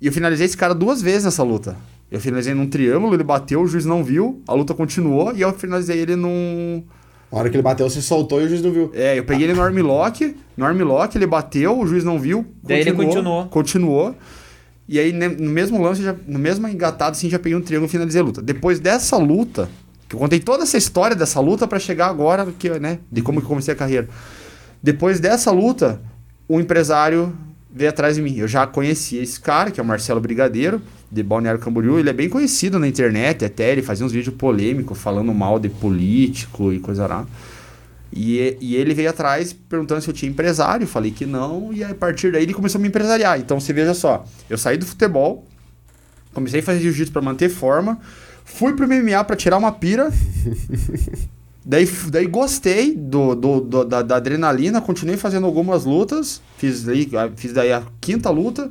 e eu finalizei esse cara duas vezes nessa luta. Eu finalizei num triângulo, ele bateu, o juiz não viu, a luta continuou e eu finalizei ele num a hora que ele bateu, você soltou e o juiz não viu. É, eu peguei ele no armlock, no armlock, ele bateu, o juiz não viu. Daí ele continuou. Continuou. E aí, no mesmo lance, já, no mesmo engatado, assim, já peguei um triângulo e finalizei a luta. Depois dessa luta, que eu contei toda essa história dessa luta para chegar agora, que, né, de como que eu comecei a carreira. Depois dessa luta, o empresário veio atrás de mim. Eu já conhecia esse cara, que é o Marcelo Brigadeiro de Balneário Camboriú, ele é bem conhecido na internet, até ele fazia uns vídeos polêmicos falando mal de político e coisa lá. E, e ele veio atrás perguntando se eu tinha empresário, eu falei que não, e a partir daí ele começou a me empresariar. Então você veja só, eu saí do futebol, comecei a fazer jiu-jitsu para manter forma, fui pro MMA para tirar uma pira. daí, daí gostei do, do, do da, da, adrenalina, continuei fazendo algumas lutas, fiz, daí, fiz daí a quinta luta.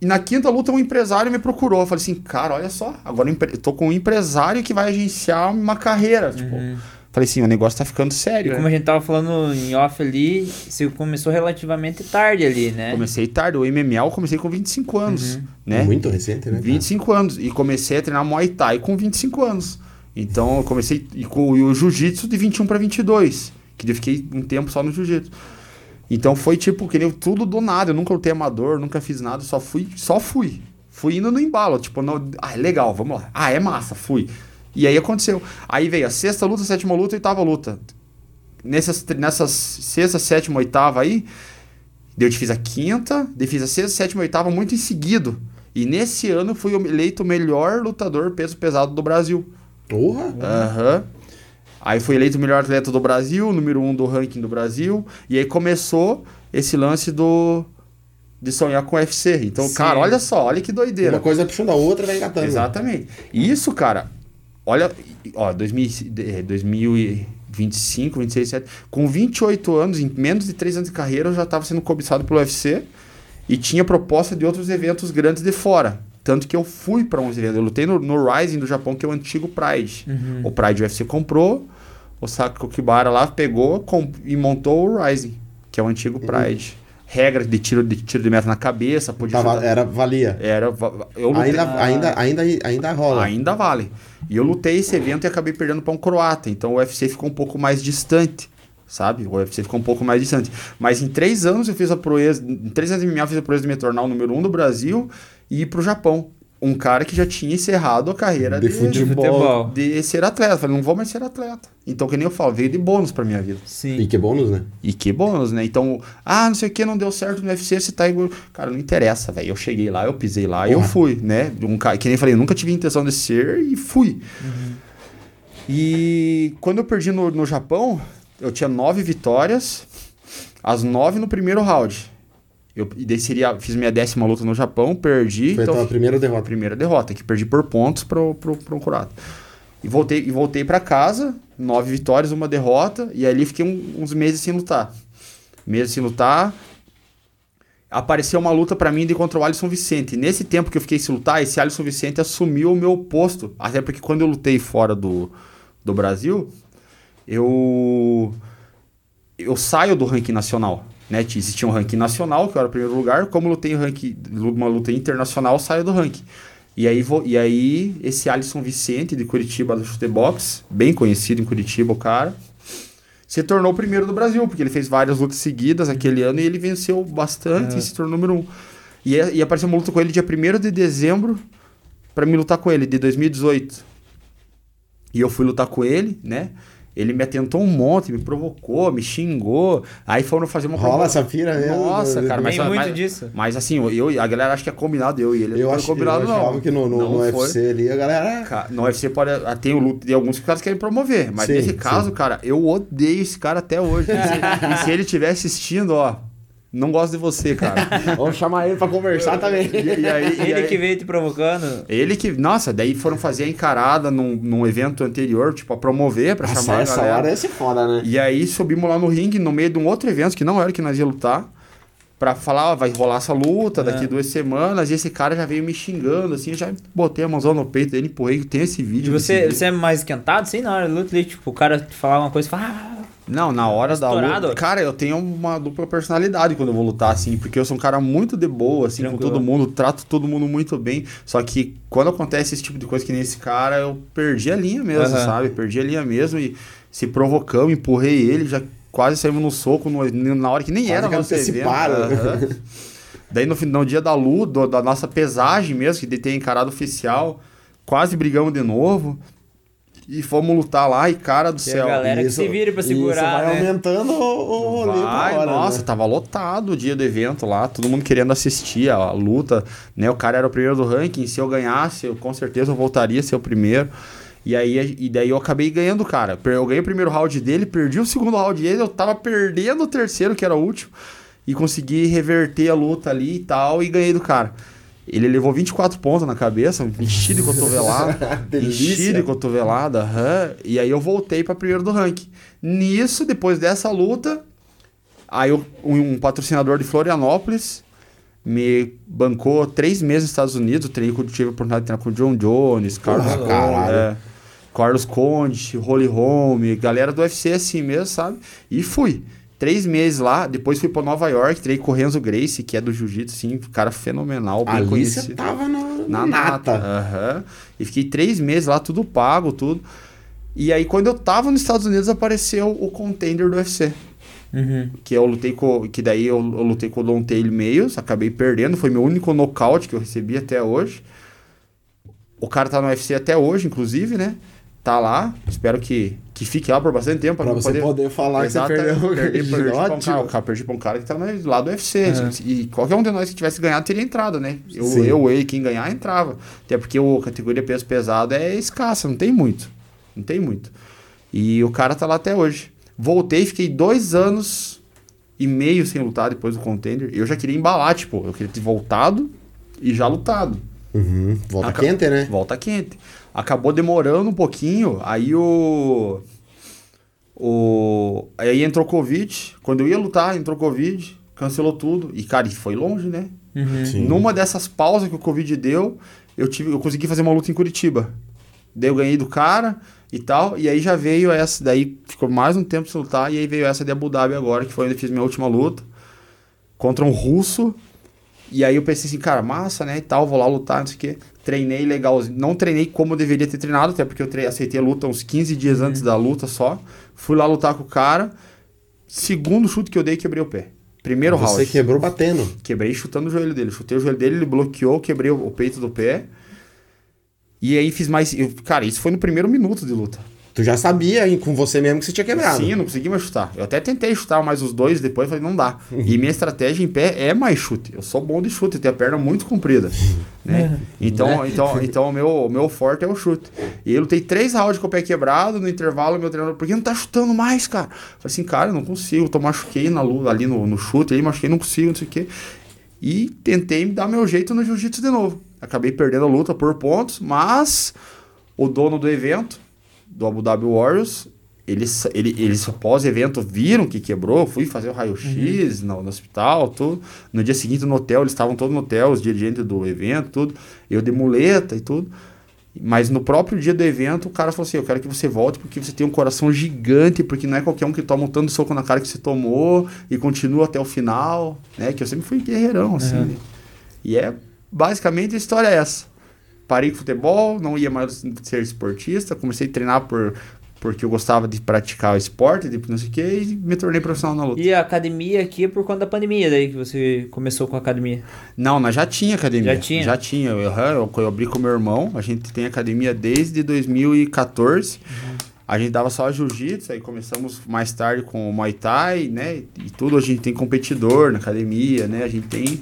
E na quinta luta, um empresário me procurou. Eu falei assim, cara, olha só, agora eu tô com um empresário que vai agenciar uma carreira. Tipo, uhum. falei assim, o negócio tá ficando sério. E como a gente tava falando em off ali, você começou relativamente tarde ali, né? Comecei tarde. O MMA eu comecei com 25 anos, uhum. né? Muito recente, né? 25 anos. E comecei a treinar Muay Thai com 25 anos. Então eu comecei e com o Jiu-Jitsu de 21 para 22. Que eu fiquei um tempo só no Jiu-Jitsu. Então foi tipo, que nem tudo do nada. Eu nunca lutei amador, nunca fiz nada, só fui, só fui. Fui indo no embalo, tipo, no, ah, legal, vamos lá. Ah, é massa, fui. E aí aconteceu. Aí veio a sexta luta, sétima luta, oitava luta. Nessas, nessas sexta, sétima, oitava aí, eu fiz a quinta, eu fiz a sexta, sétima, oitava muito em seguido. E nesse ano fui eleito o melhor lutador peso pesado do Brasil. Porra! Aham. Uhum. Aí foi eleito o melhor atleta do Brasil, número um do ranking do Brasil. E aí começou esse lance do de sonhar com o UFC. Então, Sim. cara, olha só, olha que doideira. Uma coisa puxando a outra, vai engatando. Exatamente. Isso, cara, olha, ó, 2000, 2025, 26, 27, com 28 anos, em menos de 3 anos de carreira, eu já estava sendo cobiçado pelo UFC e tinha proposta de outros eventos grandes de fora. Tanto que eu fui para 11 eventos. Eu lutei no, no Rising do Japão, que é o antigo Pride. Uhum. O Pride UFC comprou, o Sako Kibara lá pegou e montou o Rising, que é o antigo. Pride. Uhum. Regra de tiro de tiro de meta na cabeça, podia Tava, era valia. Era eu lutei, ainda, ah, ainda ainda ainda rola. Ainda vale. E eu lutei esse evento e acabei perdendo para um croata, então o UFC ficou um pouco mais distante sabe? O UFC ficou um pouco mais distante. Mas em três anos eu fiz a proeza, em três anos e meio eu fiz a proeza de me tornar o número um do Brasil e ir pro Japão. Um cara que já tinha encerrado a carreira de, de futebol, de ser atleta. Eu falei, não vou mais ser atleta. Então, que nem eu falo, veio de bônus pra minha vida. Sim. E que bônus, né? E que bônus, né? Então, ah, não sei o que, não deu certo no UFC, você tá igual. Cara, não interessa, velho. Eu cheguei lá, eu pisei lá e eu fui, né? Um cara, que nem eu falei, eu nunca tive intenção de ser e fui. Uhum. E quando eu perdi no, no Japão, eu tinha nove vitórias, as nove no primeiro round. Eu, seria, fiz minha décima luta no Japão, perdi. Foi então, a primeira derrota. Primeira derrota, que perdi por pontos pro, pro, pro Curado. E voltei, e voltei para casa, nove vitórias, uma derrota, e ali fiquei um, uns meses sem lutar. Meses sem lutar. Apareceu uma luta para mim de contra o Alisson Vicente. Nesse tempo que eu fiquei sem lutar, esse Alisson Vicente assumiu o meu posto. Até porque quando eu lutei fora do, do Brasil, eu eu saio do ranking nacional. Né? Existia um ranking nacional, que eu era o primeiro lugar. Como lutei ranking, uma luta internacional, eu saio do ranking. E aí, vou, e aí esse Alisson Vicente, de Curitiba, do Chutebox, bem conhecido em Curitiba, o cara, se tornou o primeiro do Brasil, porque ele fez várias lutas seguidas aquele ano e ele venceu bastante é. e se tornou número um. E, e apareceu uma luta com ele dia 1 de dezembro para me lutar com ele, de 2018. E eu fui lutar com ele, né? Ele me atentou um monte, me provocou, me xingou. Aí foram fazer uma Rola essa pira mesmo. Nossa, cara, mas, Tem muito mas, disso. Mas assim, eu, a galera acha que é combinado eu e ele. Eu, acho, combinado, eu achava não. que no, no, não no UFC ali a galera. Cara, no UFC pode. Ah, tem o luto de alguns que os caras querem promover. Mas sim, nesse caso, sim. cara, eu odeio esse cara até hoje. e se ele estiver assistindo, ó, não gosto de você, cara. Vamos chamar ele pra conversar também. E, e aí, ele aí, que veio te provocando. Ele que. Nossa, daí foram fazer a encarada num, num evento anterior, tipo, a promover, pra nossa, chamar essa a galera. hora ia ser foda, né? E aí subimos lá no ringue, no meio de um outro evento, que não era que nós ia lutar. Pra falar, ó, vai rolar essa luta daqui é. duas semanas. E esse cara já veio me xingando, assim, já botei a mãozão no peito dele, empurrei, tem esse vídeo. E você, você é mais esquentado, sim, na hora da luta, tipo, o cara te falar uma coisa e fala, ah, não, na hora Estourado. da luta. Cara, eu tenho uma dupla personalidade quando eu vou lutar, assim, porque eu sou um cara muito de boa, assim, Tranquilo. com todo mundo, trato todo mundo muito bem. Só que quando acontece esse tipo de coisa que nem esse cara, eu perdi a linha mesmo, uhum. sabe? Perdi a linha mesmo e se provocamos, empurrei ele, já quase saímos no soco no, na hora que nem quase era nosso evento. Uhum. Daí no, no dia da luta, da nossa pesagem mesmo, que de ter encarado oficial, quase brigamos de novo. E fomos lutar lá e, cara do céu. A galera isso, que se vira pra segurar. Isso vai né? aumentando o, rolê vai, hora, Nossa, né? tava lotado o dia do evento lá, todo mundo querendo assistir a, a, luta. Né? O cara era o primeiro do ranking. Se eu ganhasse, eu, com certeza eu voltaria a ser o primeiro. E aí, e daí eu acabei ganhando, cara. Eu ganhei o primeiro round dele, perdi o segundo round dele, eu tava perdendo o terceiro, que era o último. E consegui reverter a luta ali e tal, e ganhei do cara. Ele levou 24 pontos na cabeça, enchido de cotovelada. enchido de cotovelada. Uhum, e aí eu voltei para primeiro do ranking. Nisso, depois dessa luta, aí eu, um, patrocinador de Florianópolis me bancou três meses nos Estados Unidos. Treinei, tive a oportunidade de treinar com o John Jones, Carlos Conde, é, Carlos Conde, Holy Home, galera do UFC assim mesmo, sabe? E fui três meses lá, depois fui para Nova York, treinei com o Renzo Grace, que é do jiu-jitsu, assim, cara fenomenal, bem Ali conhecido. você tava no, na nata. Uhum. E fiquei três meses lá, tudo pago, tudo. E aí, quando eu tava nos Estados Unidos, apareceu o contender do UFC. Uhum. Que eu lutei com. Que daí eu, eu lutei com o Don Taylor Meios, acabei perdendo. Foi meu único nocaute que eu recebi até hoje. O cara tá no UFC até hoje, inclusive, né? Tá lá. Espero que que fique lá por bastante tempo. Pra, você poder, poder falar Exato, que você perdeu. Perdi, perdi, pra um cara, cara, perdi pra um cara que tá lá do UFC. É. E qualquer um de nós que tivesse ganhado teria entrado, né? Eu, Sim. eu, eu quem ganhar, entrava. Até porque a categoria peso pesado é escassa, não tem muito. Não tem muito. E o cara tá lá até hoje. Voltei, fiquei dois anos e meio sem lutar depois do contender. Eu já queria embalar, tipo, eu queria ter voltado e já lutado. Uhum. Volta Aca... quente, né? Volta quente. Acabou demorando um pouquinho, aí o. O. Aí entrou Covid. Quando eu ia lutar, entrou Covid, cancelou tudo. E, cara, foi longe, né? Uhum. Numa dessas pausas que o Covid deu, eu, tive, eu consegui fazer uma luta em Curitiba. Daí eu ganhei do cara e tal, e aí já veio essa, daí ficou mais um tempo sem lutar, e aí veio essa de Abu Dhabi agora, que foi onde eu fiz minha última luta, contra um russo, e aí eu pensei assim, cara, massa, né, e tal, vou lá lutar, não sei o quê. Treinei legal, não treinei como deveria ter treinado, até porque eu tre aceitei a luta uns 15 dias antes da luta só. Fui lá lutar com o cara, segundo chute que eu dei, quebrei o pé. Primeiro Você round. quebrou batendo. Quebrei chutando o joelho dele. Chutei o joelho dele, ele bloqueou, quebrei o o peito do pé. E aí fiz mais. eu- cara, isso foi no primeiro minuto de luta. Tu já sabia hein, com você mesmo que você tinha quebrado. Sim, eu não consegui mais chutar. Eu até tentei chutar mais os dois, depois falei, não dá. E minha estratégia em pé é mais chute. Eu sou bom de chute, eu tenho a perna muito comprida. Né? Então, então, então o, meu, meu forte é o chute. E eu lutei três rounds com o pé quebrado, no intervalo, meu treinador, por que não tá chutando mais, cara? Eu falei assim, cara, eu não consigo, eu tô machuquei na luta, ali no, no chute, aí machuquei, não consigo, não sei o quê. E tentei dar meu jeito no jiu-jitsu de novo. Acabei perdendo a luta por pontos, mas o dono do evento, do Abu Dhabi Warriors, eles, ele, eles pós-evento viram que quebrou, fui fazer o raio-x no, no hospital, tudo. No dia seguinte no hotel, eles estavam todos no hotel, os dirigentes do evento, tudo. Eu de muleta e tudo. Mas no próprio dia do evento, o cara falou assim: Eu quero que você volte porque você tem um coração gigante, porque não é qualquer um que toma um tanto soco na cara que você tomou e continua até o final, né? Que eu sempre fui guerreirão, assim. Uhum. né? E é basicamente a história é essa. Parei com futebol, não ia mais ser esportista, comecei a treinar por, porque eu gostava de praticar o esporte, de não sei o que, e me tornei profissional na luta. E a academia aqui é por conta da pandemia, daí que você começou com a academia. Não, nós já tinha academia. Já tinha? Já tinha. Eu, eu, eu abri com meu irmão, a gente tem academia desde 2014. A gente dava só jiu-jitsu, aí começamos mais tarde com o Muay Thai, né? E tudo, a gente tem competidor na academia, né? A gente tem...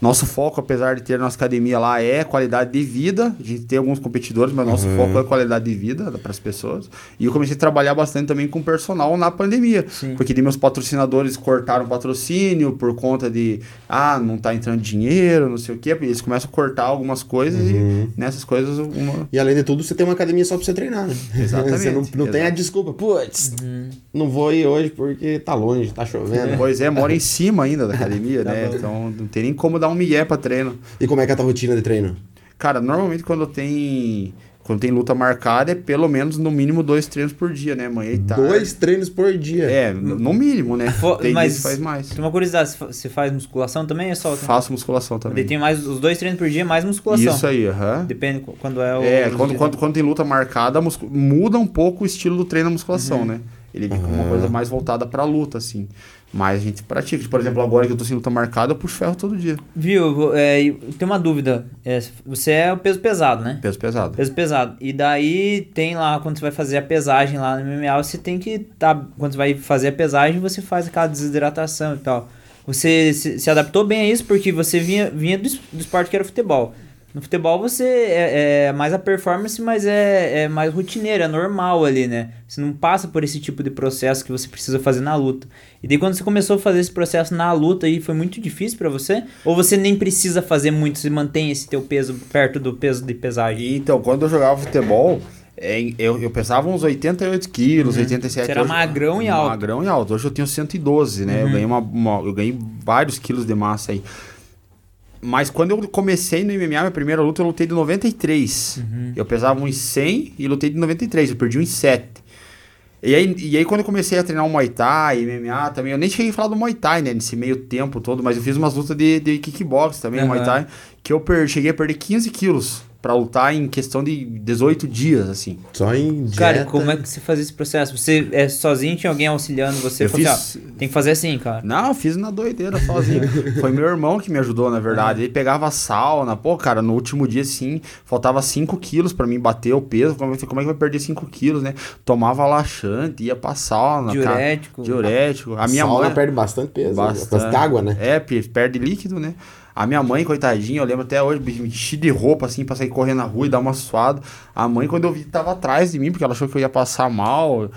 Nosso foco, apesar de ter nossa academia lá, é qualidade de vida. A gente tem alguns competidores, mas nosso foco é qualidade de vida para as pessoas. E eu comecei a trabalhar bastante também com personal na pandemia. Sim. Porque de meus patrocinadores cortaram o patrocínio por conta de, ah, não tá entrando dinheiro, não sei o quê. Eles começam a cortar algumas coisas e nessas coisas uma... E além de tudo, você tem uma academia só pra você treinar, né? Exatamente, você não, não tem a desculpa, putz, Uhum. não vou ir hoje porque tá longe, tá chovendo. Pois é, mora em cima ainda da academia, Tá né? Então não tem nem como dar um migué pra treino. E como é que é a tua rotina de treino? Cara, normalmente quando tem quando tem luta marcada é pelo menos no mínimo dois treinos por dia, né? Manhã e tarde. Dois treinos por dia. É, no mínimo, né? Fo- Tem mas- faz mais. Tem uma curiosidade, você fa- você faz musculação também ou é só? Faço musculação também. tem mais os dois treinos por dia, mais musculação. Isso aí, aham. Depende qu- quando é o. É, quando, quando, quando tem luta marcada, muda um pouco o estilo do treino da musculação, Uhum. né? Ele fica uma coisa mais voltada pra luta, assim. Mas a gente pratica. Por exemplo, agora que eu tô sem luta marcada, eu puxo ferro todo dia. Viu? É, tenho uma dúvida. É, você é o peso pesado, né? Peso pesado. Peso pesado. E daí tem lá, quando você vai fazer a pesagem lá no MMA, você tem que tá, quando você vai fazer a pesagem, você faz aquela desidratação e tal. Você se, se adaptou bem a isso porque você vinha, vinha do, do esporte que era futebol. No futebol você é, é mais a performance, mas é, é mais rotineira, é normal ali, né? Você não passa por esse tipo de processo que você precisa fazer na luta. E daí quando você começou a fazer esse processo na luta aí, foi muito difícil pra você? Ou você nem precisa fazer muito, você mantém esse teu peso perto do peso de pesagem? Então, quando eu jogava futebol, é, eu, eu pesava uns 88 quilos, 87 Você era Hoje- magrão e alto. Magrão e alto. Hoje eu tenho 112, né? Eu, ganhei uma, uma- eu ganhei vários quilos de massa aí. Mas quando eu comecei no MMA, minha primeira luta, eu lutei de 93. Eu pesava uns 100 e lutei de 93. Eu perdi uns 7. E aí, e aí quando eu comecei a treinar o Muay Thai, MMA também, eu nem cheguei a falar do Muay Thai, né? Nesse meio tempo todo, mas eu fiz umas lutas de, de kickbox também, Aham. Muay Thai, que eu per- cheguei a perder 15 quilos pra lutar em questão de 18 dias, assim. Só em dieta. Cara, como é que você faz esse processo? Você é sozinho, tinha alguém auxiliando você? Eu Falou fiz- assim, ó, tem que fazer assim, cara. Não, eu fiz na doideira sozinho. Foi meu irmão que me ajudou, na verdade. Ele pegava sauna. Pô, cara, no último dia, sim, faltava 5 quilos pra mim bater o peso. Como é que como é que vai perder 5 quilos, né? Tomava laxante, ia pra sauna. cara. Diurético. Diurético. A minha Sauna mãe... perde bastante peso. Bastante. Bastante água, né? É, pe- perde líquido, né? A minha mãe, coitadinha, eu lembro até hoje, me enchi de roupa, assim, pra sair correndo na rua e dar uma suada. A mãe, quando eu vi, tava atrás de mim, porque ela achou que eu ia passar mal.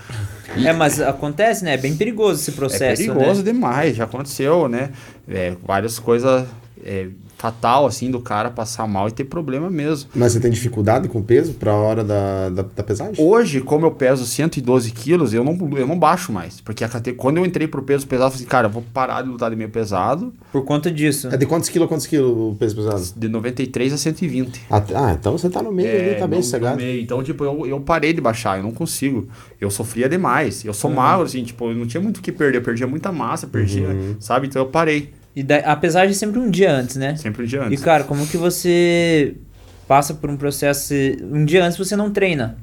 É, mas acontece, né? É bem perigoso esse É processo, perigoso né? demais, já aconteceu, né? É, várias coisas é, fatal, assim, do cara passar mal e ter problema mesmo. Mas você tem dificuldade com o peso pra hora da, da, da pesagem? Hoje, como eu peso 112 quilos, eu não, eu não baixo mais. Porque a cate... quando eu entrei pro peso pesado, eu falei assim, cara, eu vou parar de lutar de meio pesado. Por conta disso. É de quantos quilos a quantos quilos o peso pesado? De 93 a 120. Até- Ah, então você tá no meio ali, tá bem no- no sossegado. meio. Então, tipo, eu, eu parei de baixar, eu não consigo. Eu sofria demais. Eu sou Uhum. magro, assim, tipo, eu não tinha muito o que perder. Eu perdia muita massa, perdia, Uhum. sabe? Então eu parei. E da... a pesagem é sempre um dia antes, né? Sempre um dia E antes. cara, como que você passa por um processo. Um dia antes você não treina.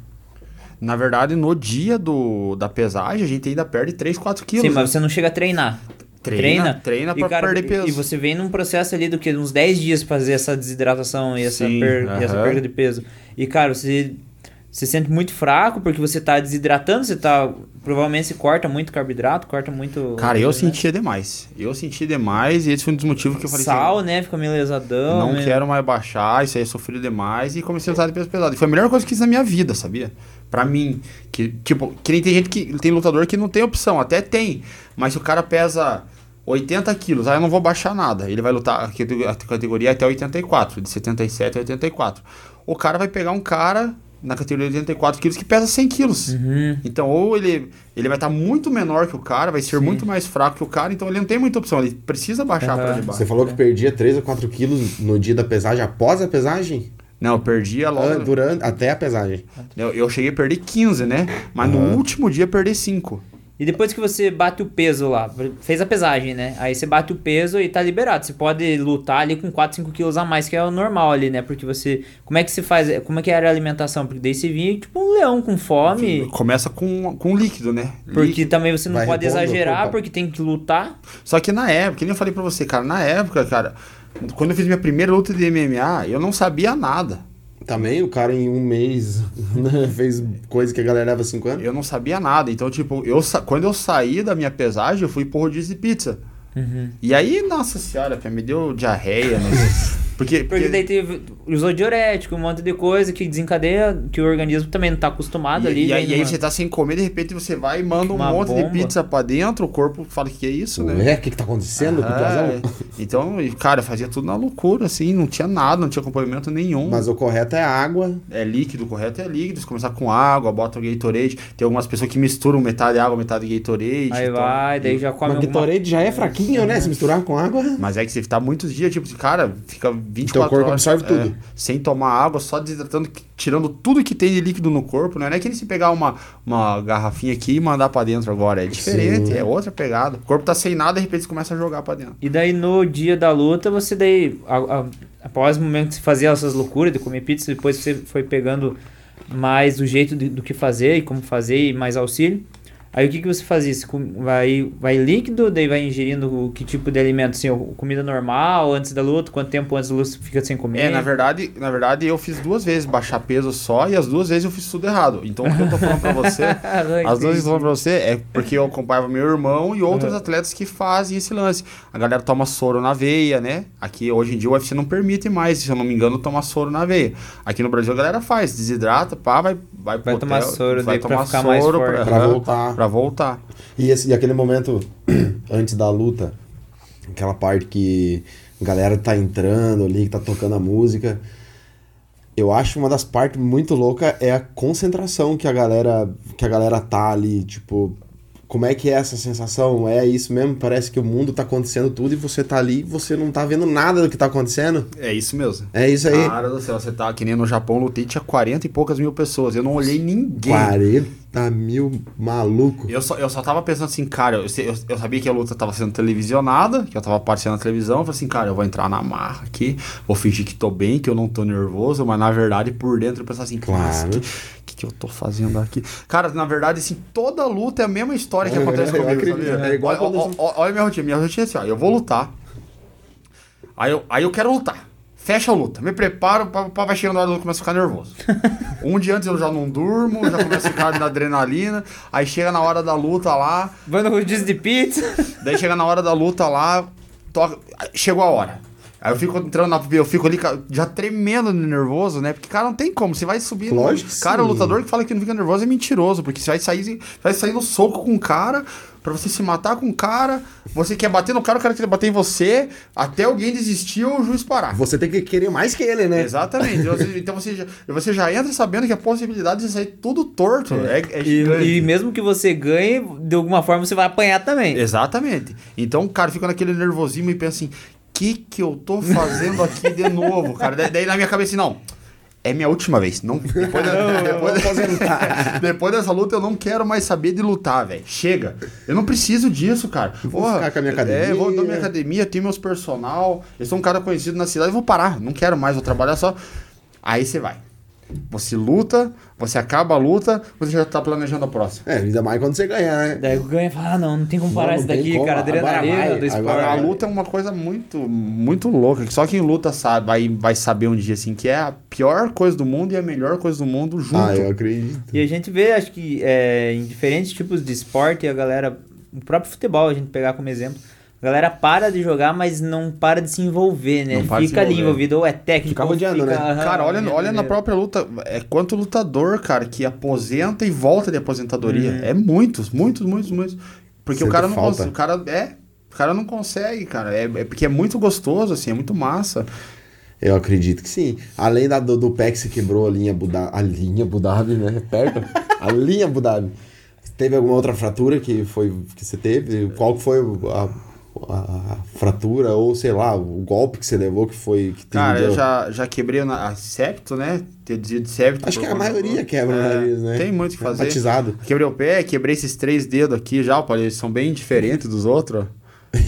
Na verdade, no dia do, da pesagem, a gente ainda perde 3, 4 quilos. Sim, né? mas você não chega a treinar. treina, treina E, pra cara, perder peso. E você vem num processo ali do que? Uns 10 dias pra fazer essa desidratação e essa, Sim, per- e essa perda de peso. E, cara, você se sente muito fraco porque você tá desidratando, você tá. Provavelmente você corta muito carboidrato, corta muito. Cara, eu né? sentia demais. Eu senti demais e esse foi um dos motivos que eu falei Sal, assim, né? Fica meio lesadão. não né? quero mais baixar, isso aí sofri demais e comecei a usar de peso pesado. E foi a melhor coisa que fiz na minha vida, sabia? Pra mim, que tipo, que nem tem gente que tem lutador que não tem opção, até tem, mas se o cara pesa 80 quilos, aí eu não vou baixar nada. Ele vai lutar a categ- a categoria é até 84, de 77 a 84. O cara vai pegar um cara na categoria de 84 quilos que pesa 100 quilos. Uhum. Então, ou ele, ele vai estar muito menor que o cara, vai ser Sim. muito mais fraco que o cara, então ele não tem muita opção, ele precisa baixar Aham. pra debaixo. Você falou que perdia 3 ou 4 quilos no dia da pesagem, após a pesagem? Não, eu perdi a Ah, logo. durante, até a pesagem. Eu, eu cheguei a perder 15, né? Mas no Aham. último dia perdi 5. E depois que você bate o peso lá, fez a pesagem, né? Aí você bate o peso e tá liberado. Você pode lutar ali com 4, 5 quilos a mais, que é o normal ali, né? Porque você. Como é que se faz? Como é que era a alimentação? Porque daí você vinha tipo um leão com fome. Começa com, com líquido, né? Porque Líquido. também você não pode exagerar, opa. porque tem que lutar. Só que na época, que nem eu falei pra você, cara, na época, cara, quando eu fiz minha primeira luta de MMA, eu não sabia nada. Também o cara em um mês né, fez coisa que a galera leva 5 anos. Eu não sabia nada. Então, tipo, eu, sa- quando eu saí da minha pesagem, eu fui pro rodízio de pizza. E aí, nossa senhora, me deu diarreia, né? Porque, Porque daí teve, usou diurético, um monte de coisa que desencadeia, que o organismo também não tá acostumado E, ali. e aí, e aí você tá sem comer, de repente você vai e manda um Uma monte de bomba. pizza pra dentro, o corpo fala que é isso, né? Ué, o que, que tá acontecendo com o Ah, Tuazão? então, cara, fazia tudo na loucura, assim, não tinha nada, não tinha acompanhamento nenhum. Mas o correto é água. É líquido, o correto é líquido. Se começar com água, bota o Gatorade. Tem algumas pessoas que misturam metade água, metade Gatorade. Aí então- vai, daí já come Mas alguma... Gatorade já é fraquinho, né? Se misturar com água. Mas é que você tá muitos dias, tipo, cara, fica 24 Teu corpo horas. absorve é, tudo. sem tomar água, só desidratando, tirando tudo que tem de líquido no corpo, né? Não é que nem se pegar uma, uma garrafinha aqui e mandar pra dentro agora. É diferente, Sim. é outra pegada. O corpo tá sem nada, de repente você começa a jogar pra dentro. E daí no dia da luta, você daí, a- a- após o momento que você fazia essas loucuras de comer pizza, depois você foi pegando mais o jeito de- do que fazer e como fazer e mais auxílio. Aí o que, que você fazia? Você com- vai, vai líquido, daí vai ingerindo o que tipo de alimento? Assim, comida normal, antes da luta? Quanto tempo antes da luta você fica sem comer? É, na verdade, na verdade, eu fiz duas vezes baixar peso só e as duas vezes eu fiz tudo errado. Então o que eu tô falando pra você. As duas que eu tô falando pra você é porque eu acompanhava meu irmão e outros atletas que fazem esse lance. A galera toma soro na veia, né? Aqui hoje em dia o UFC não permite mais, se eu não me engano, tomar soro na veia. Aqui no Brasil a galera faz, desidrata, pá, vai vai, pro Vai tomar hotel, soro vai daí pra tomar ficar mais soro forte. Pra aham, voltar. Pra voltar. E, esse- e aquele momento antes da luta, aquela parte que a galera tá entrando ali, que tá tocando a música. Eu acho uma das partes muito loucas é a concentração que a galera que a galera tá ali, tipo, como é que é essa sensação? É isso mesmo? Parece que o mundo tá acontecendo tudo e você tá ali e você não tá vendo nada do que tá acontecendo. É isso mesmo. É isso aí. Cara do céu, você tá que nem no Japão, lutei, tinha 40 e poucas mil pessoas. Eu não olhei ninguém. 40 mil maluco. Eu só, eu só tava pensando assim, cara, eu, eu, eu sabia que a luta tava sendo televisionada, que eu tava aparecendo na televisão. Eu falei assim, cara, eu vou entrar na marra aqui, vou fingir que tô bem, que eu não tô nervoso, mas na verdade por dentro eu pensava assim, Claro. que, que eu tô fazendo aqui? Cara, na verdade, assim, toda luta é a mesma história que acontece comigo, acredito, sabia? é igual olha, quando olha, olha a minha rotina, minha rotina é assim, ó, eu vou lutar, aí eu, aí eu quero lutar. Fecha a luta, me preparo pra, vai chegando na hora eu começo a ficar nervoso. Um dia antes eu já não durmo, já começo a ficar na adrenalina, aí chega na hora da luta lá, Vai no rodízio de pizza. Daí chega na hora da luta lá, toca, chegou a hora. Aí eu fico entrando na eu fico ali já tremendo nervoso, né? Porque, cara, não tem como. Você vai subir. Lógico. Cara, o lutador que fala que não fica nervoso é mentiroso, porque você vai sair, vai sair no soco com o cara para você se matar com o cara, você quer bater no cara, o cara quer bater em você, até alguém desistir ou o juiz parar. Você tem que querer mais que ele, né? Exatamente. então você já, você já entra sabendo que a possibilidade de sair tudo torto é, é e, e, mesmo que você ganhe, de alguma forma você vai apanhar também. Exatamente. Então o cara fica naquele nervosismo e pensa assim, que que eu tô fazendo aqui de novo, cara? Daí na minha cabeça não é minha última vez. Não, depois, da, depois, depois, dessa luta eu não quero mais saber de lutar, velho. Chega. Eu não preciso disso, cara. Vou Porra, ficar com a minha academia. É, vou dar minha academia, tenho meus personal. Eu sou um cara conhecido na cidade, vou parar. Não quero mais, vou trabalhar só. Aí você vai. Você luta, você acaba a luta, você já tá planejando a próxima. É, ainda mais quando você ganhar, né? Daí ganha e fala, ah, não, não tem como parar não, isso daqui, como. cara, adrenalina do esporte. Agora, a luta é uma coisa muito, muito louca, só quem luta sabe, vai, vai saber um dia, assim, que é a pior coisa do mundo e a melhor coisa do mundo junto. Ah, eu acredito. E a gente vê, acho que é, em diferentes tipos de esporte, a galera, o próprio futebol, a gente pegar como exemplo, a galera para de jogar, mas não para de se envolver, né? Fica ali envolvido, ou é técnico. Fica rodeando, fica, né? cara, olha, olha na própria luta. É quanto lutador, cara, que aposenta e volta de aposentadoria. Uhum. É muitos, muitos, muitos, muitos. Porque Sente o cara não consegue. O cara é. O cara não consegue, cara. É, é, porque é muito gostoso, assim, é muito massa. Eu acredito que sim. Além da, do, do pé que se quebrou a linha Budabi. A linha Budabi, né? Perto. a linha Budabi. Teve alguma outra fratura que foi que você teve? Qual foi a a fratura ou sei lá, o golpe que você levou que foi que Cara, eu já, já quebrei a septo, né? Ter de septo. Acho que a maioria quebra é, o nariz, né? Tem muito o que fazer. Batizado. Quebrei o pé, quebrei esses três dedos aqui já, pô, eles são bem diferentes dos outros.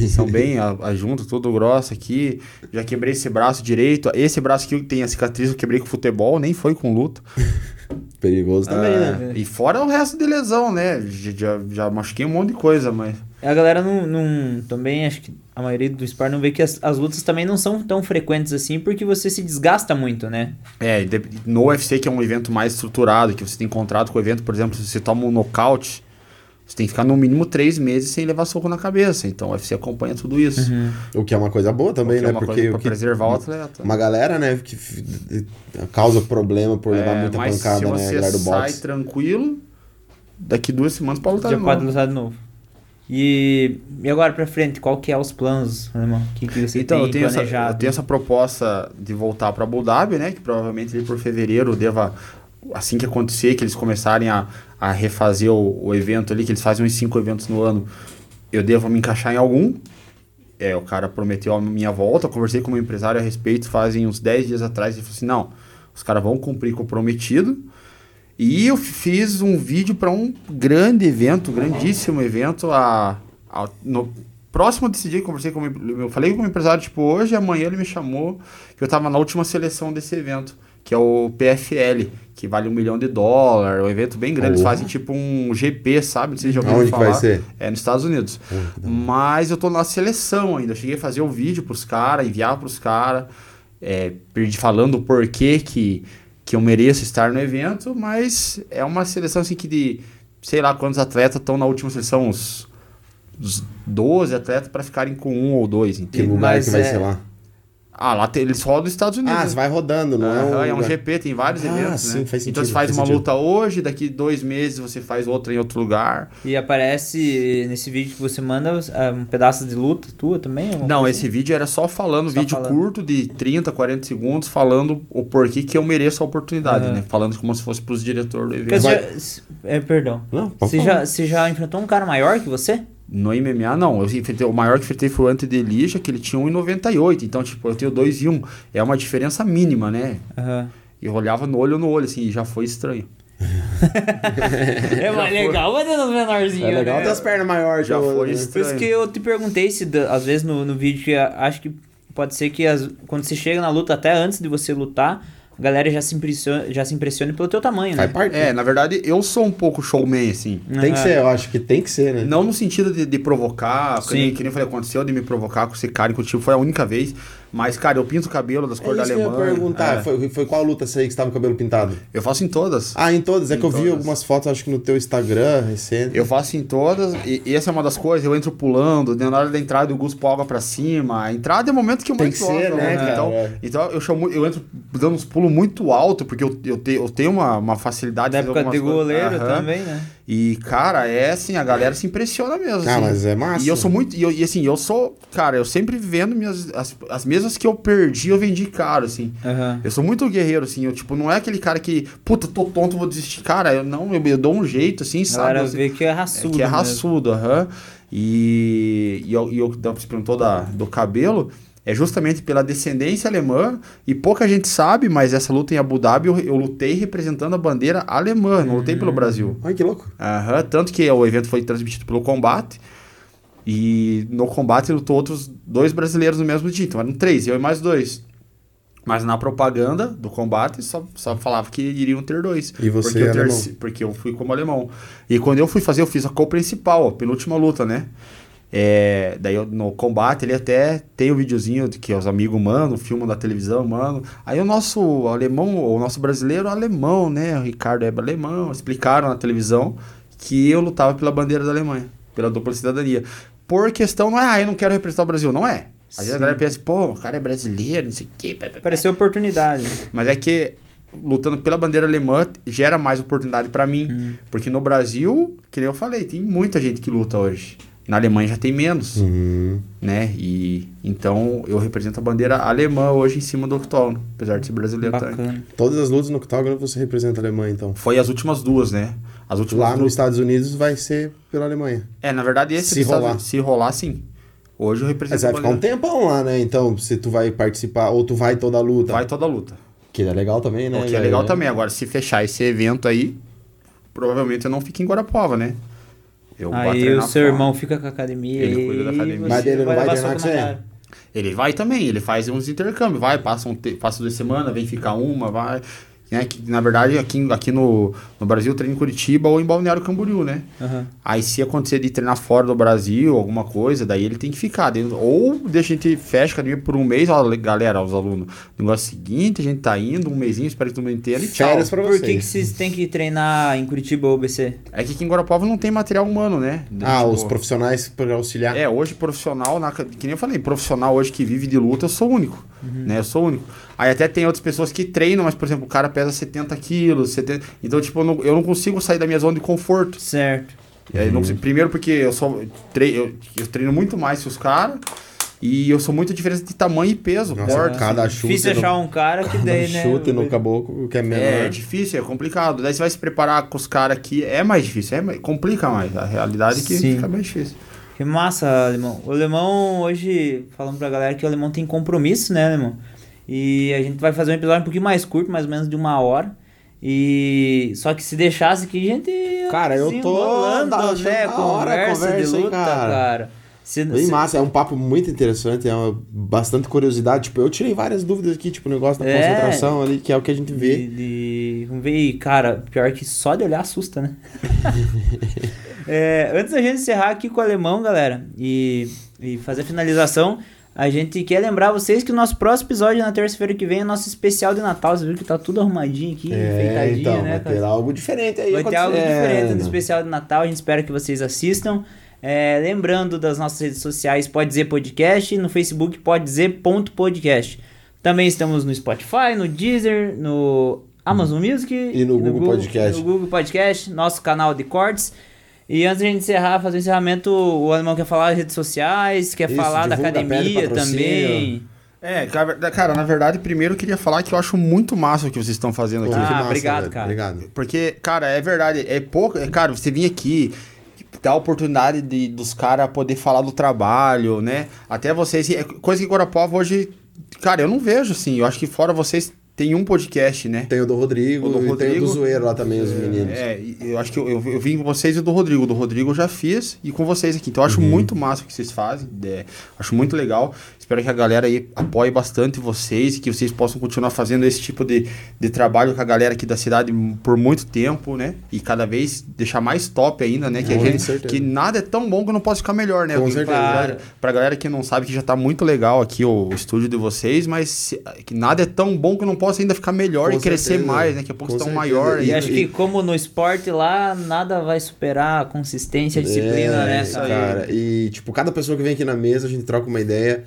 são bem a, a junto, tudo grosso aqui. Já quebrei esse braço direito. Esse braço aqui tem a cicatriz, eu quebrei com futebol, nem foi com luta. Perigoso também, né? É. E fora o resto de lesão, né? Já, já machuquei um monte de coisa, mas. A galera não, não. Também acho que a maioria do esporte não vê que as, as lutas também não são tão frequentes assim, porque você se desgasta muito, né? É, no UFC, que é um evento mais estruturado, que você tem contrato com o evento, por exemplo, se você toma um nocaute você tem que ficar no mínimo três meses sem levar soco na cabeça. Então o UFC acompanha tudo isso. Uhum. O que é uma coisa boa também, né? É Porque pra preservar o atleta. Uma galera, né, que causa problema por levar é, muita pancada, né? Se você sai tranquilo, daqui duas semanas pode lutar Já de pode lutar de novo. E, e agora pra frente, qual que é os planos? O que, que você então, tem eu tenho planejado? Essa, eu tenho essa proposta de voltar para Abu Dhabi, né? Que provavelmente por fevereiro deva assim que acontecer, que eles começarem a, a refazer o, o evento ali, que eles fazem uns cinco eventos no ano, eu devo me encaixar em algum. É, o cara prometeu a minha volta, eu conversei com o meu empresário a respeito fazem uns 10 dias atrás e falou assim: não, os caras vão cumprir com o prometido. E eu fiz um vídeo para um grande evento, grandíssimo evento, a, a, no, próximo desse dia, conversei com o eu falei com o empresário, tipo, hoje, amanhã ele me chamou, que eu estava na última seleção desse evento que é o PFL, que vale um milhão de dólares, um evento bem grande. Eles fazem tipo um GP, sabe? Não sei se já ouviram falar. vai ser? É nos Estados Unidos. Mas eu tô na seleção ainda. Eu cheguei a fazer o um vídeo pros caras, enviar pros caras, é, falando o porquê que, que eu mereço estar no evento, mas é uma seleção assim que de sei lá quantos atletas estão na última seleção, uns, uns 12 atletas para ficarem com um ou dois. Entende? Que lugar mas que vai é... ser lá? Ah, lá tem, eles rodam nos Estados Unidos. Ah, você vai rodando, não é um... é um GP, tem vários ah, eventos, sim, né? Faz sentido, então você faz, faz uma sentido. luta hoje, daqui dois meses você faz outra em outro lugar. E aparece nesse vídeo que você manda é, um pedaço de luta tua também? Não, esse assim? vídeo era só falando, só vídeo falando. curto de 30, 40 segundos, falando o porquê que eu mereço a oportunidade, uhum. né? Falando como se fosse pros diretores do evento. Vai... Já... É, perdão. Não, você, já, você já enfrentou um cara maior que você? No MMA, não. Eu enfrentei, o maior que enfrentei foi o Ante Delija, que ele tinha 1,98. Então, tipo, eu tenho 2 e 1. É uma diferença mínima, né? Uhum. E eu olhava no olho no olho, assim, e já foi estranho. é mais legal mas nos menorzinhos. É legal né? ter as pernas maiores. Já foi estranho. Por isso que eu te perguntei se, às vezes, no, no vídeo, que acho que pode ser que as, quando você chega na luta, até antes de você lutar a galera já se impressiona, já se impressiona pelo teu tamanho, né? Parte. É, na verdade, eu sou um pouco showman, assim. Tem que ser, eu acho que tem que ser, né? Não no sentido de, de provocar, que nem, que nem falei, aconteceu de me provocar com esse cara, que tipo, foi a única vez. Mas, cara, eu pinto o cabelo das É cores da isso que eu Alemanha. ia perguntar. É. Foi, foi qual luta essa aí que você tava com o cabelo pintado? Eu faço em todas. Ah, em todas. É Em que eu vi algumas fotos, acho que no teu Instagram recente. Eu faço em todas, e, e essa é uma das coisas, eu entro pulando, na hora da entrada eu guspo água pra cima. A entrada é o momento que eu Tem mais que ser, né, cara? Então, É. então eu, chamo, eu entro dando uns pulos muito alto, porque eu, eu, te, eu tenho uma, uma facilidade Da de fazer época de coisas. goleiro Aham. também, né? E, cara, é assim, a galera se impressiona mesmo. Ah, assim. mas é massa. E eu sou muito. E, eu- e assim, eu sou. Cara, eu sempre vendo minhas. As, as mesmas que eu perdi, eu vendi caro, assim. Aham. Eu sou muito guerreiro, assim. Eu, tipo, não é aquele cara que, puta, tô tonto, vou desistir. Cara, eu não, eu, eu dou um jeito, assim, sabe? galera Assim, vê que é é raçudo. que é raçudo, aham. E, e eu, e eu você perguntou da, do cabelo, é justamente pela descendência alemã, e pouca gente sabe, mas essa luta em Abu Dhabi eu, eu lutei representando a bandeira alemã, não lutei pelo Brasil. Ai, que louco. Aham, tanto que o evento foi transmitido pelo Combate. E no combate lutou outros dois brasileiros no mesmo dia. Então eram três, eu e mais dois. Mas na propaganda do combate só, só falava que iriam ter dois. E você porque, é eu terci- porque eu fui como alemão. E quando eu fui fazer, eu fiz a co-principal, a penúltima luta, né? É, daí eu- no combate ele até tem o videozinho de que os amigos mandam, filmam da televisão, mano. Aí o nosso alemão, o nosso brasileiro é alemão, né? O Ricardo é alemão. Explicaram na televisão que eu lutava pela bandeira da Alemanha, pela dupla cidadania. Por questão, não é, ah, eu não quero representar o Brasil. Não é. Às vezes a galera pensa, pô, o cara é brasileiro, não sei o quê. Pareceu oportunidade. Mas é que lutando pela bandeira alemã gera mais oportunidade pra mim. Hum. Porque no Brasil, que nem eu falei, tem muita gente que luta hoje. Na Alemanha já tem menos, Uhum. né? E então eu represento a bandeira alemã hoje em cima do octógono, apesar de ser brasileiro também. Bacana. Todas as lutas no octógono você representa a Alemanha, então. Foi as últimas duas, né? As últimas Lá nos duas. Estados Unidos vai ser pela Alemanha. É, na verdade, esse Se Estados rolar. Unidos- se rolar, sim. Hoje eu represento Mas vai a ficar um tempão lá, né? Então, se tu vai participar, ou tu vai toda a luta. Vai toda a luta. Que é legal também, né? o que é legal também. Agora, se fechar esse evento aí, provavelmente eu não fico em Guarapova, né? Eu Aí o seu fora. irmão fica com a academia. Ele cuida da academia. Mas ele não vai levar treinar com você? Ele vai também, ele faz uns intercâmbios, vai, passa, um te- passa duas semanas, vem ficar uma, vai. Né? Que, na verdade, aqui, aqui no, no Brasil, eu treino em Curitiba ou em Balneário Camboriú, né? Aham. Aí se acontecer de treinar fora do Brasil, alguma coisa, daí ele tem que ficar dentro. Ou deixa a gente fecha a academia por um mês, ó, galera, os alunos. Negócio seguinte, a gente tá indo, um mêsinho, espera que todo mundo inteiro e tchau. Férias pra Por vocês. que, que vocês têm que treinar em Curitiba ou BC? É que aqui em Guarapava não tem material humano, né? Ah, Tipo, os profissionais para auxiliar. É, hoje profissional, na, que nem eu falei, profissional hoje que vive de luta, eu sou o único, né? Eu sou o único. Aí até tem outras pessoas que treinam, mas, por exemplo, o cara pesa 70 quilos, 70... Então, tipo, eu não, eu não consigo sair da minha zona de conforto. Certo. E aí, não consigo- primeiro porque eu sou tre... eu, eu treino muito mais que os caras e eu sou muito diferente de tamanho e peso, Nossa, porte. cada chute. Difícil no- achar um cara que daí, né? chute no caboclo, que é menor. É difícil, é complicado. Daí você vai se preparar com os caras aqui, é mais difícil, é mais- complica mais. A realidade é que Sim. fica mais difícil. Que massa, Alemão. O Alemão, hoje, falando pra galera que o Alemão tem compromisso, né, Alemão? E a gente vai fazer um episódio um pouquinho mais curto, mais ou menos de uma hora. E só que se deixasse aqui, a gente. Cara, eu tô achando né? da hora a Conversa, conversa, de luta, cara? cara. Se, Bem se- massa, é um papo muito interessante, é uma, bastante curiosidade. Tipo, eu tirei várias dúvidas aqui, tipo, o negócio da É. concentração ali, que é o que a gente vê. De, de- Vamos ver, e, cara, pior que só de olhar assusta, né? É, antes da gente encerrar aqui com o alemão, galera, e, e fazer a finalização, a gente quer lembrar vocês que o nosso próximo episódio na terça-feira que vem é nosso especial de Natal. Você viu que tá tudo arrumadinho aqui, É, enfeitadinho, então, né, vai cara? ter algo diferente aí Vai ter algo diferente no acontecendo. especial de Natal. A gente espera que vocês assistam. É, lembrando das nossas redes sociais, pode dizer podcast, no Facebook pode dizer ponto podcast. Também estamos no Spotify, no Deezer, no Amazon Music E no Google Podcast. No Google Podcast, nosso canal de cortes. E antes de a gente encerrar, fazer o encerramento, o Alemão quer falar das redes sociais, quer Isso, falar da academia também. É, cara, na verdade, primeiro eu queria falar que eu acho muito massa o que vocês estão fazendo aqui. Ah, massa, obrigado, velho, cara. Obrigado. Porque, cara, é verdade, é pouco. É, cara, você vir aqui, dar a oportunidade de, dos caras poder falar do trabalho, né? Até vocês. é coisa que Guarapova hoje. Cara, eu não vejo assim. Eu acho que fora vocês tem um podcast, né? Tem o do Rodrigo, O do e tem o Rodrigo. do Zoeiro lá também, os meninos. É, eu acho que eu, eu, eu vim com vocês e do Rodrigo. O do Rodrigo eu já fiz e com vocês aqui. Então eu acho muito massa o que vocês fazem. é, acho muito legal. Espero que a galera aí apoie bastante vocês e que vocês possam continuar fazendo esse tipo de, de trabalho com a galera aqui da cidade por muito tempo, né? E cada vez deixar mais top ainda, né? Que, a gente, que nada é tão bom que não possa ficar melhor, né? Com certeza. Pra, pra galera que não sabe que já tá muito legal aqui o, o estúdio de vocês, mas se, que nada é tão bom que não possa ainda ficar melhor com e certeza. crescer mais, né? Daqui a pouco tão maior. E, e acho que como no esporte lá, nada vai superar a consistência, a disciplina, é, né? Cara, e tipo, cada pessoa que vem aqui na mesa, a gente troca uma ideia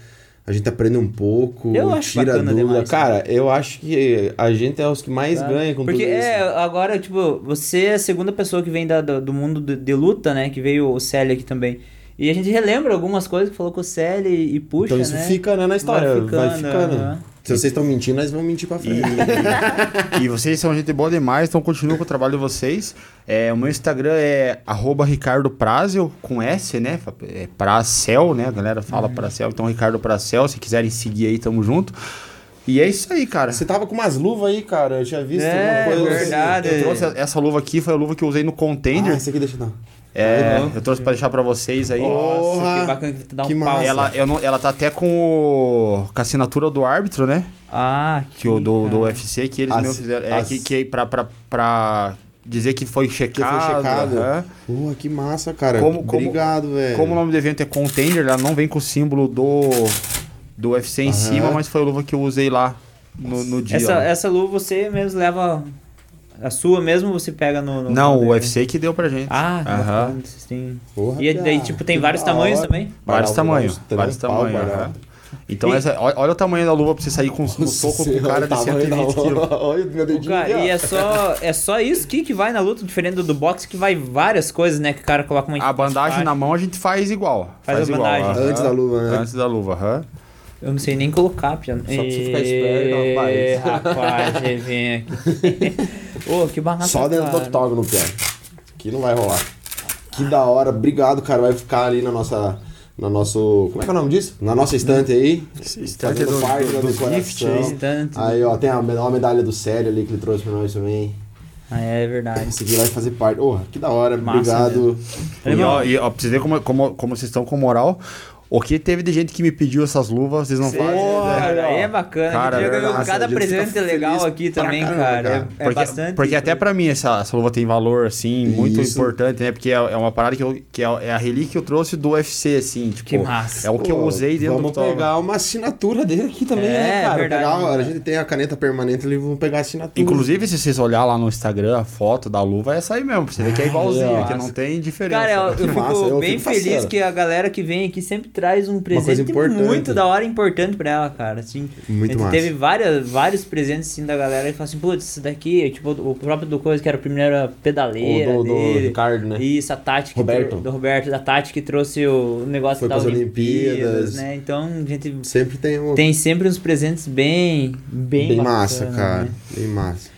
a gente aprende um pouco, eu acho tira dúvida. Demais, Cara, eu acho que a gente é os que mais ganham ganha com Porque tudo é, agora, tipo, você é a segunda pessoa que vem da, do, do mundo de, de, luta, né? Que veio o Célio aqui também. E a gente relembra algumas coisas que falou com o Célio e, e puxa, Então isso né? fica né, na história, vai ficando. Vai ficando. Se vocês estão mentindo, nós vamos mentir pra frente. E, e, vocês são gente boa demais, então continuem com o trabalho de vocês. É, o meu Instagram é arroba Ricardo Prazel, com S, né? É Pracel, né? A galera fala uhum. Pracel, então Ricardo Pracel, se quiserem seguir aí, tamo junto. E é isso aí, cara. Você tava com umas luvas aí, cara. Eu tinha visto é, uma coisa. verdade. Eu trouxe essa luva aqui, foi a luva que eu usei no Contender. Ah, essa aqui deixa eu dar. É, uhum. eu trouxe pra deixar pra vocês aí. Nossa, que bacana que tu dá um pau. Ela, eu não, ela tá até com, o, com a assinatura do árbitro, né? Ah, que o do, do UFC que eles as, mesmo fizeram. É, as... que, que pra, pra, pra dizer que foi checado. Que foi checado. Uhum. Pô, que massa, cara. Como, Obrigado, velho. Como o nome do evento é Contender, ela não vem com o símbolo do, do UFC em uhum. cima, mas foi a luva que eu usei lá no, no dia. Essa, essa luva você mesmo leva a sua mesmo você pega no. no não, o UFC que deu pra gente. Ah, uhum. Sim. Porra, e daí, tipo, tem vários tamanhos hora. também? Vários tamanhos. Vários tamanhos. Então, e... essa, olha, olha, o tamanho da luva pra você sair com um soco com o cara de 120 quilos. Olha o meu dedinho. Cara, e é só, é só isso que, que vai na luta, diferente do, do boxe, que vai várias coisas, né? Que o cara coloca uma A bandagem na mão a gente faz igual. Faz, faz a igual, bandagem. Antes da luva, né? Antes da luva, aham. Eu não sei nem colocar, Pia. Só pra você ficar esperto, rapaz. Vem aqui. Ô, oh, que barato. Só dentro do octógono, Pia. Aqui não vai rolar. Que da hora. Obrigado, cara. Vai ficar ali na nossa. No nosso. Como é que é o nome disso? Na nossa estante aí. Estante do, parte do, do, do gift. Aí, ó, tem a, a medalha do Sério ali que ele trouxe pra nós também. Ah, é verdade. Esse aqui vai fazer parte. Oh, que da hora. Massa, Obrigado. E, ó, e ó, pra vocês verem como, como, como vocês estão com moral. O que teve de gente que me pediu essas luvas, vocês não Sim, fazem. Né? É bacana. Cara, é cada presente legal aqui também, cara. cara. É, é, porque, bastante. Porque até pra mim essa, essa luva tem valor, assim, muito Isso. importante, né? Porque é, é, uma parada que, eu, que é, é, a relíquia que eu trouxe do UFC, assim. Tipo, que massa. É o que Pô, eu usei dentro vamos do Vamos pegar uma assinatura dele aqui também, né, é, cara? Verdade, pegar, a gente tem a caneta permanente ali, vamos pegar a assinatura. Inclusive, se vocês olhar lá no Instagram, a foto da luva é essa aí mesmo. Pra você ver que é igualzinho, que não tem diferença. Cara, eu, eu fico bem feliz que a galera que vem aqui sempre traz um presente muito da hora importante pra ela, cara. Assim, muito a gente massa. teve várias, vários presentes assim, da galera e falou assim, putz, isso daqui, tipo, o próprio do Coisa, que era a primeira pedaleira. O do, dele. do Ricardo, né? Isso, a Tati. Roberto. do Roberto, da Tati que trouxe o negócio Foi das Olimpíadas, Olimpíadas, né? Então a gente. Sempre tem um. Tem sempre uns presentes bem. Bem, bem bacana, massa, cara. Né? Bem massa.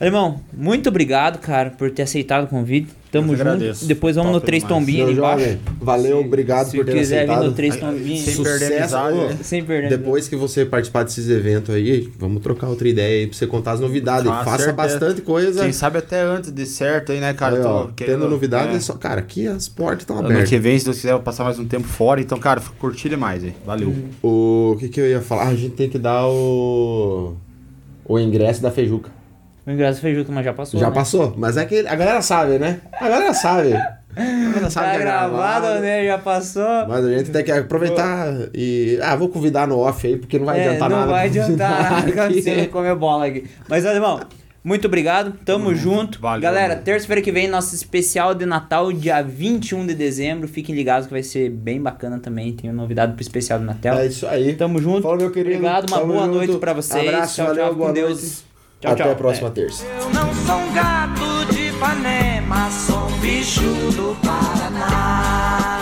Alemão, muito obrigado, cara, por ter aceitado o convite. Tamo junto. Agradeço. Depois vamos Top no Três Tombinhos ali embaixo. Valeu, obrigado se por ter quiser aceitado. vir no Três Tombinhos. Sem perder amizade. Sem perder Depois que você participar desses eventos aí, vamos trocar outra ideia aí pra você contar as novidades. Ah, Faça certeza. bastante coisa. Quem sabe até antes de certo aí, né, cara? Aí, ó, querendo... Tendo novidades, é. é. só, cara, aqui as portas estão abertas. Ano que vem, se Deus quiser, eu passar mais um tempo fora. Então, cara, curti demais aí. Valeu. O que que eu ia falar? Ah, a gente tem que dar o... O ingresso da Feijuca. O ingresso Feijuca, mas já passou. Já né? passou, mas é que a galera sabe, né? A galera sabe. A galera sabe tá que é gravado, gravado, né? Já passou. Mas a gente tem que aproveitar e. Ah, vou convidar no off aí, porque não vai é, adiantar não nada. Não vai adiantar nada você comer bola aqui. Mas, irmão, muito obrigado. Tamo junto. Valeu, Galera, terça-feira que vem, nosso especial de Natal, dia 21 de dezembro. Fiquem ligados que vai ser bem bacana também. Tem uma novidade pro especial do Natal. É isso aí. Tamo junto. Falou, meu querido. Obrigado, uma Tamo boa junto. noite pra vocês. Abraço, tchau, valeu, tchau. boa Com Deus. Tchau, Até tchau. a próxima é. terça. Eu não sou um gato de Ipanema, sou um bicho do Paraná.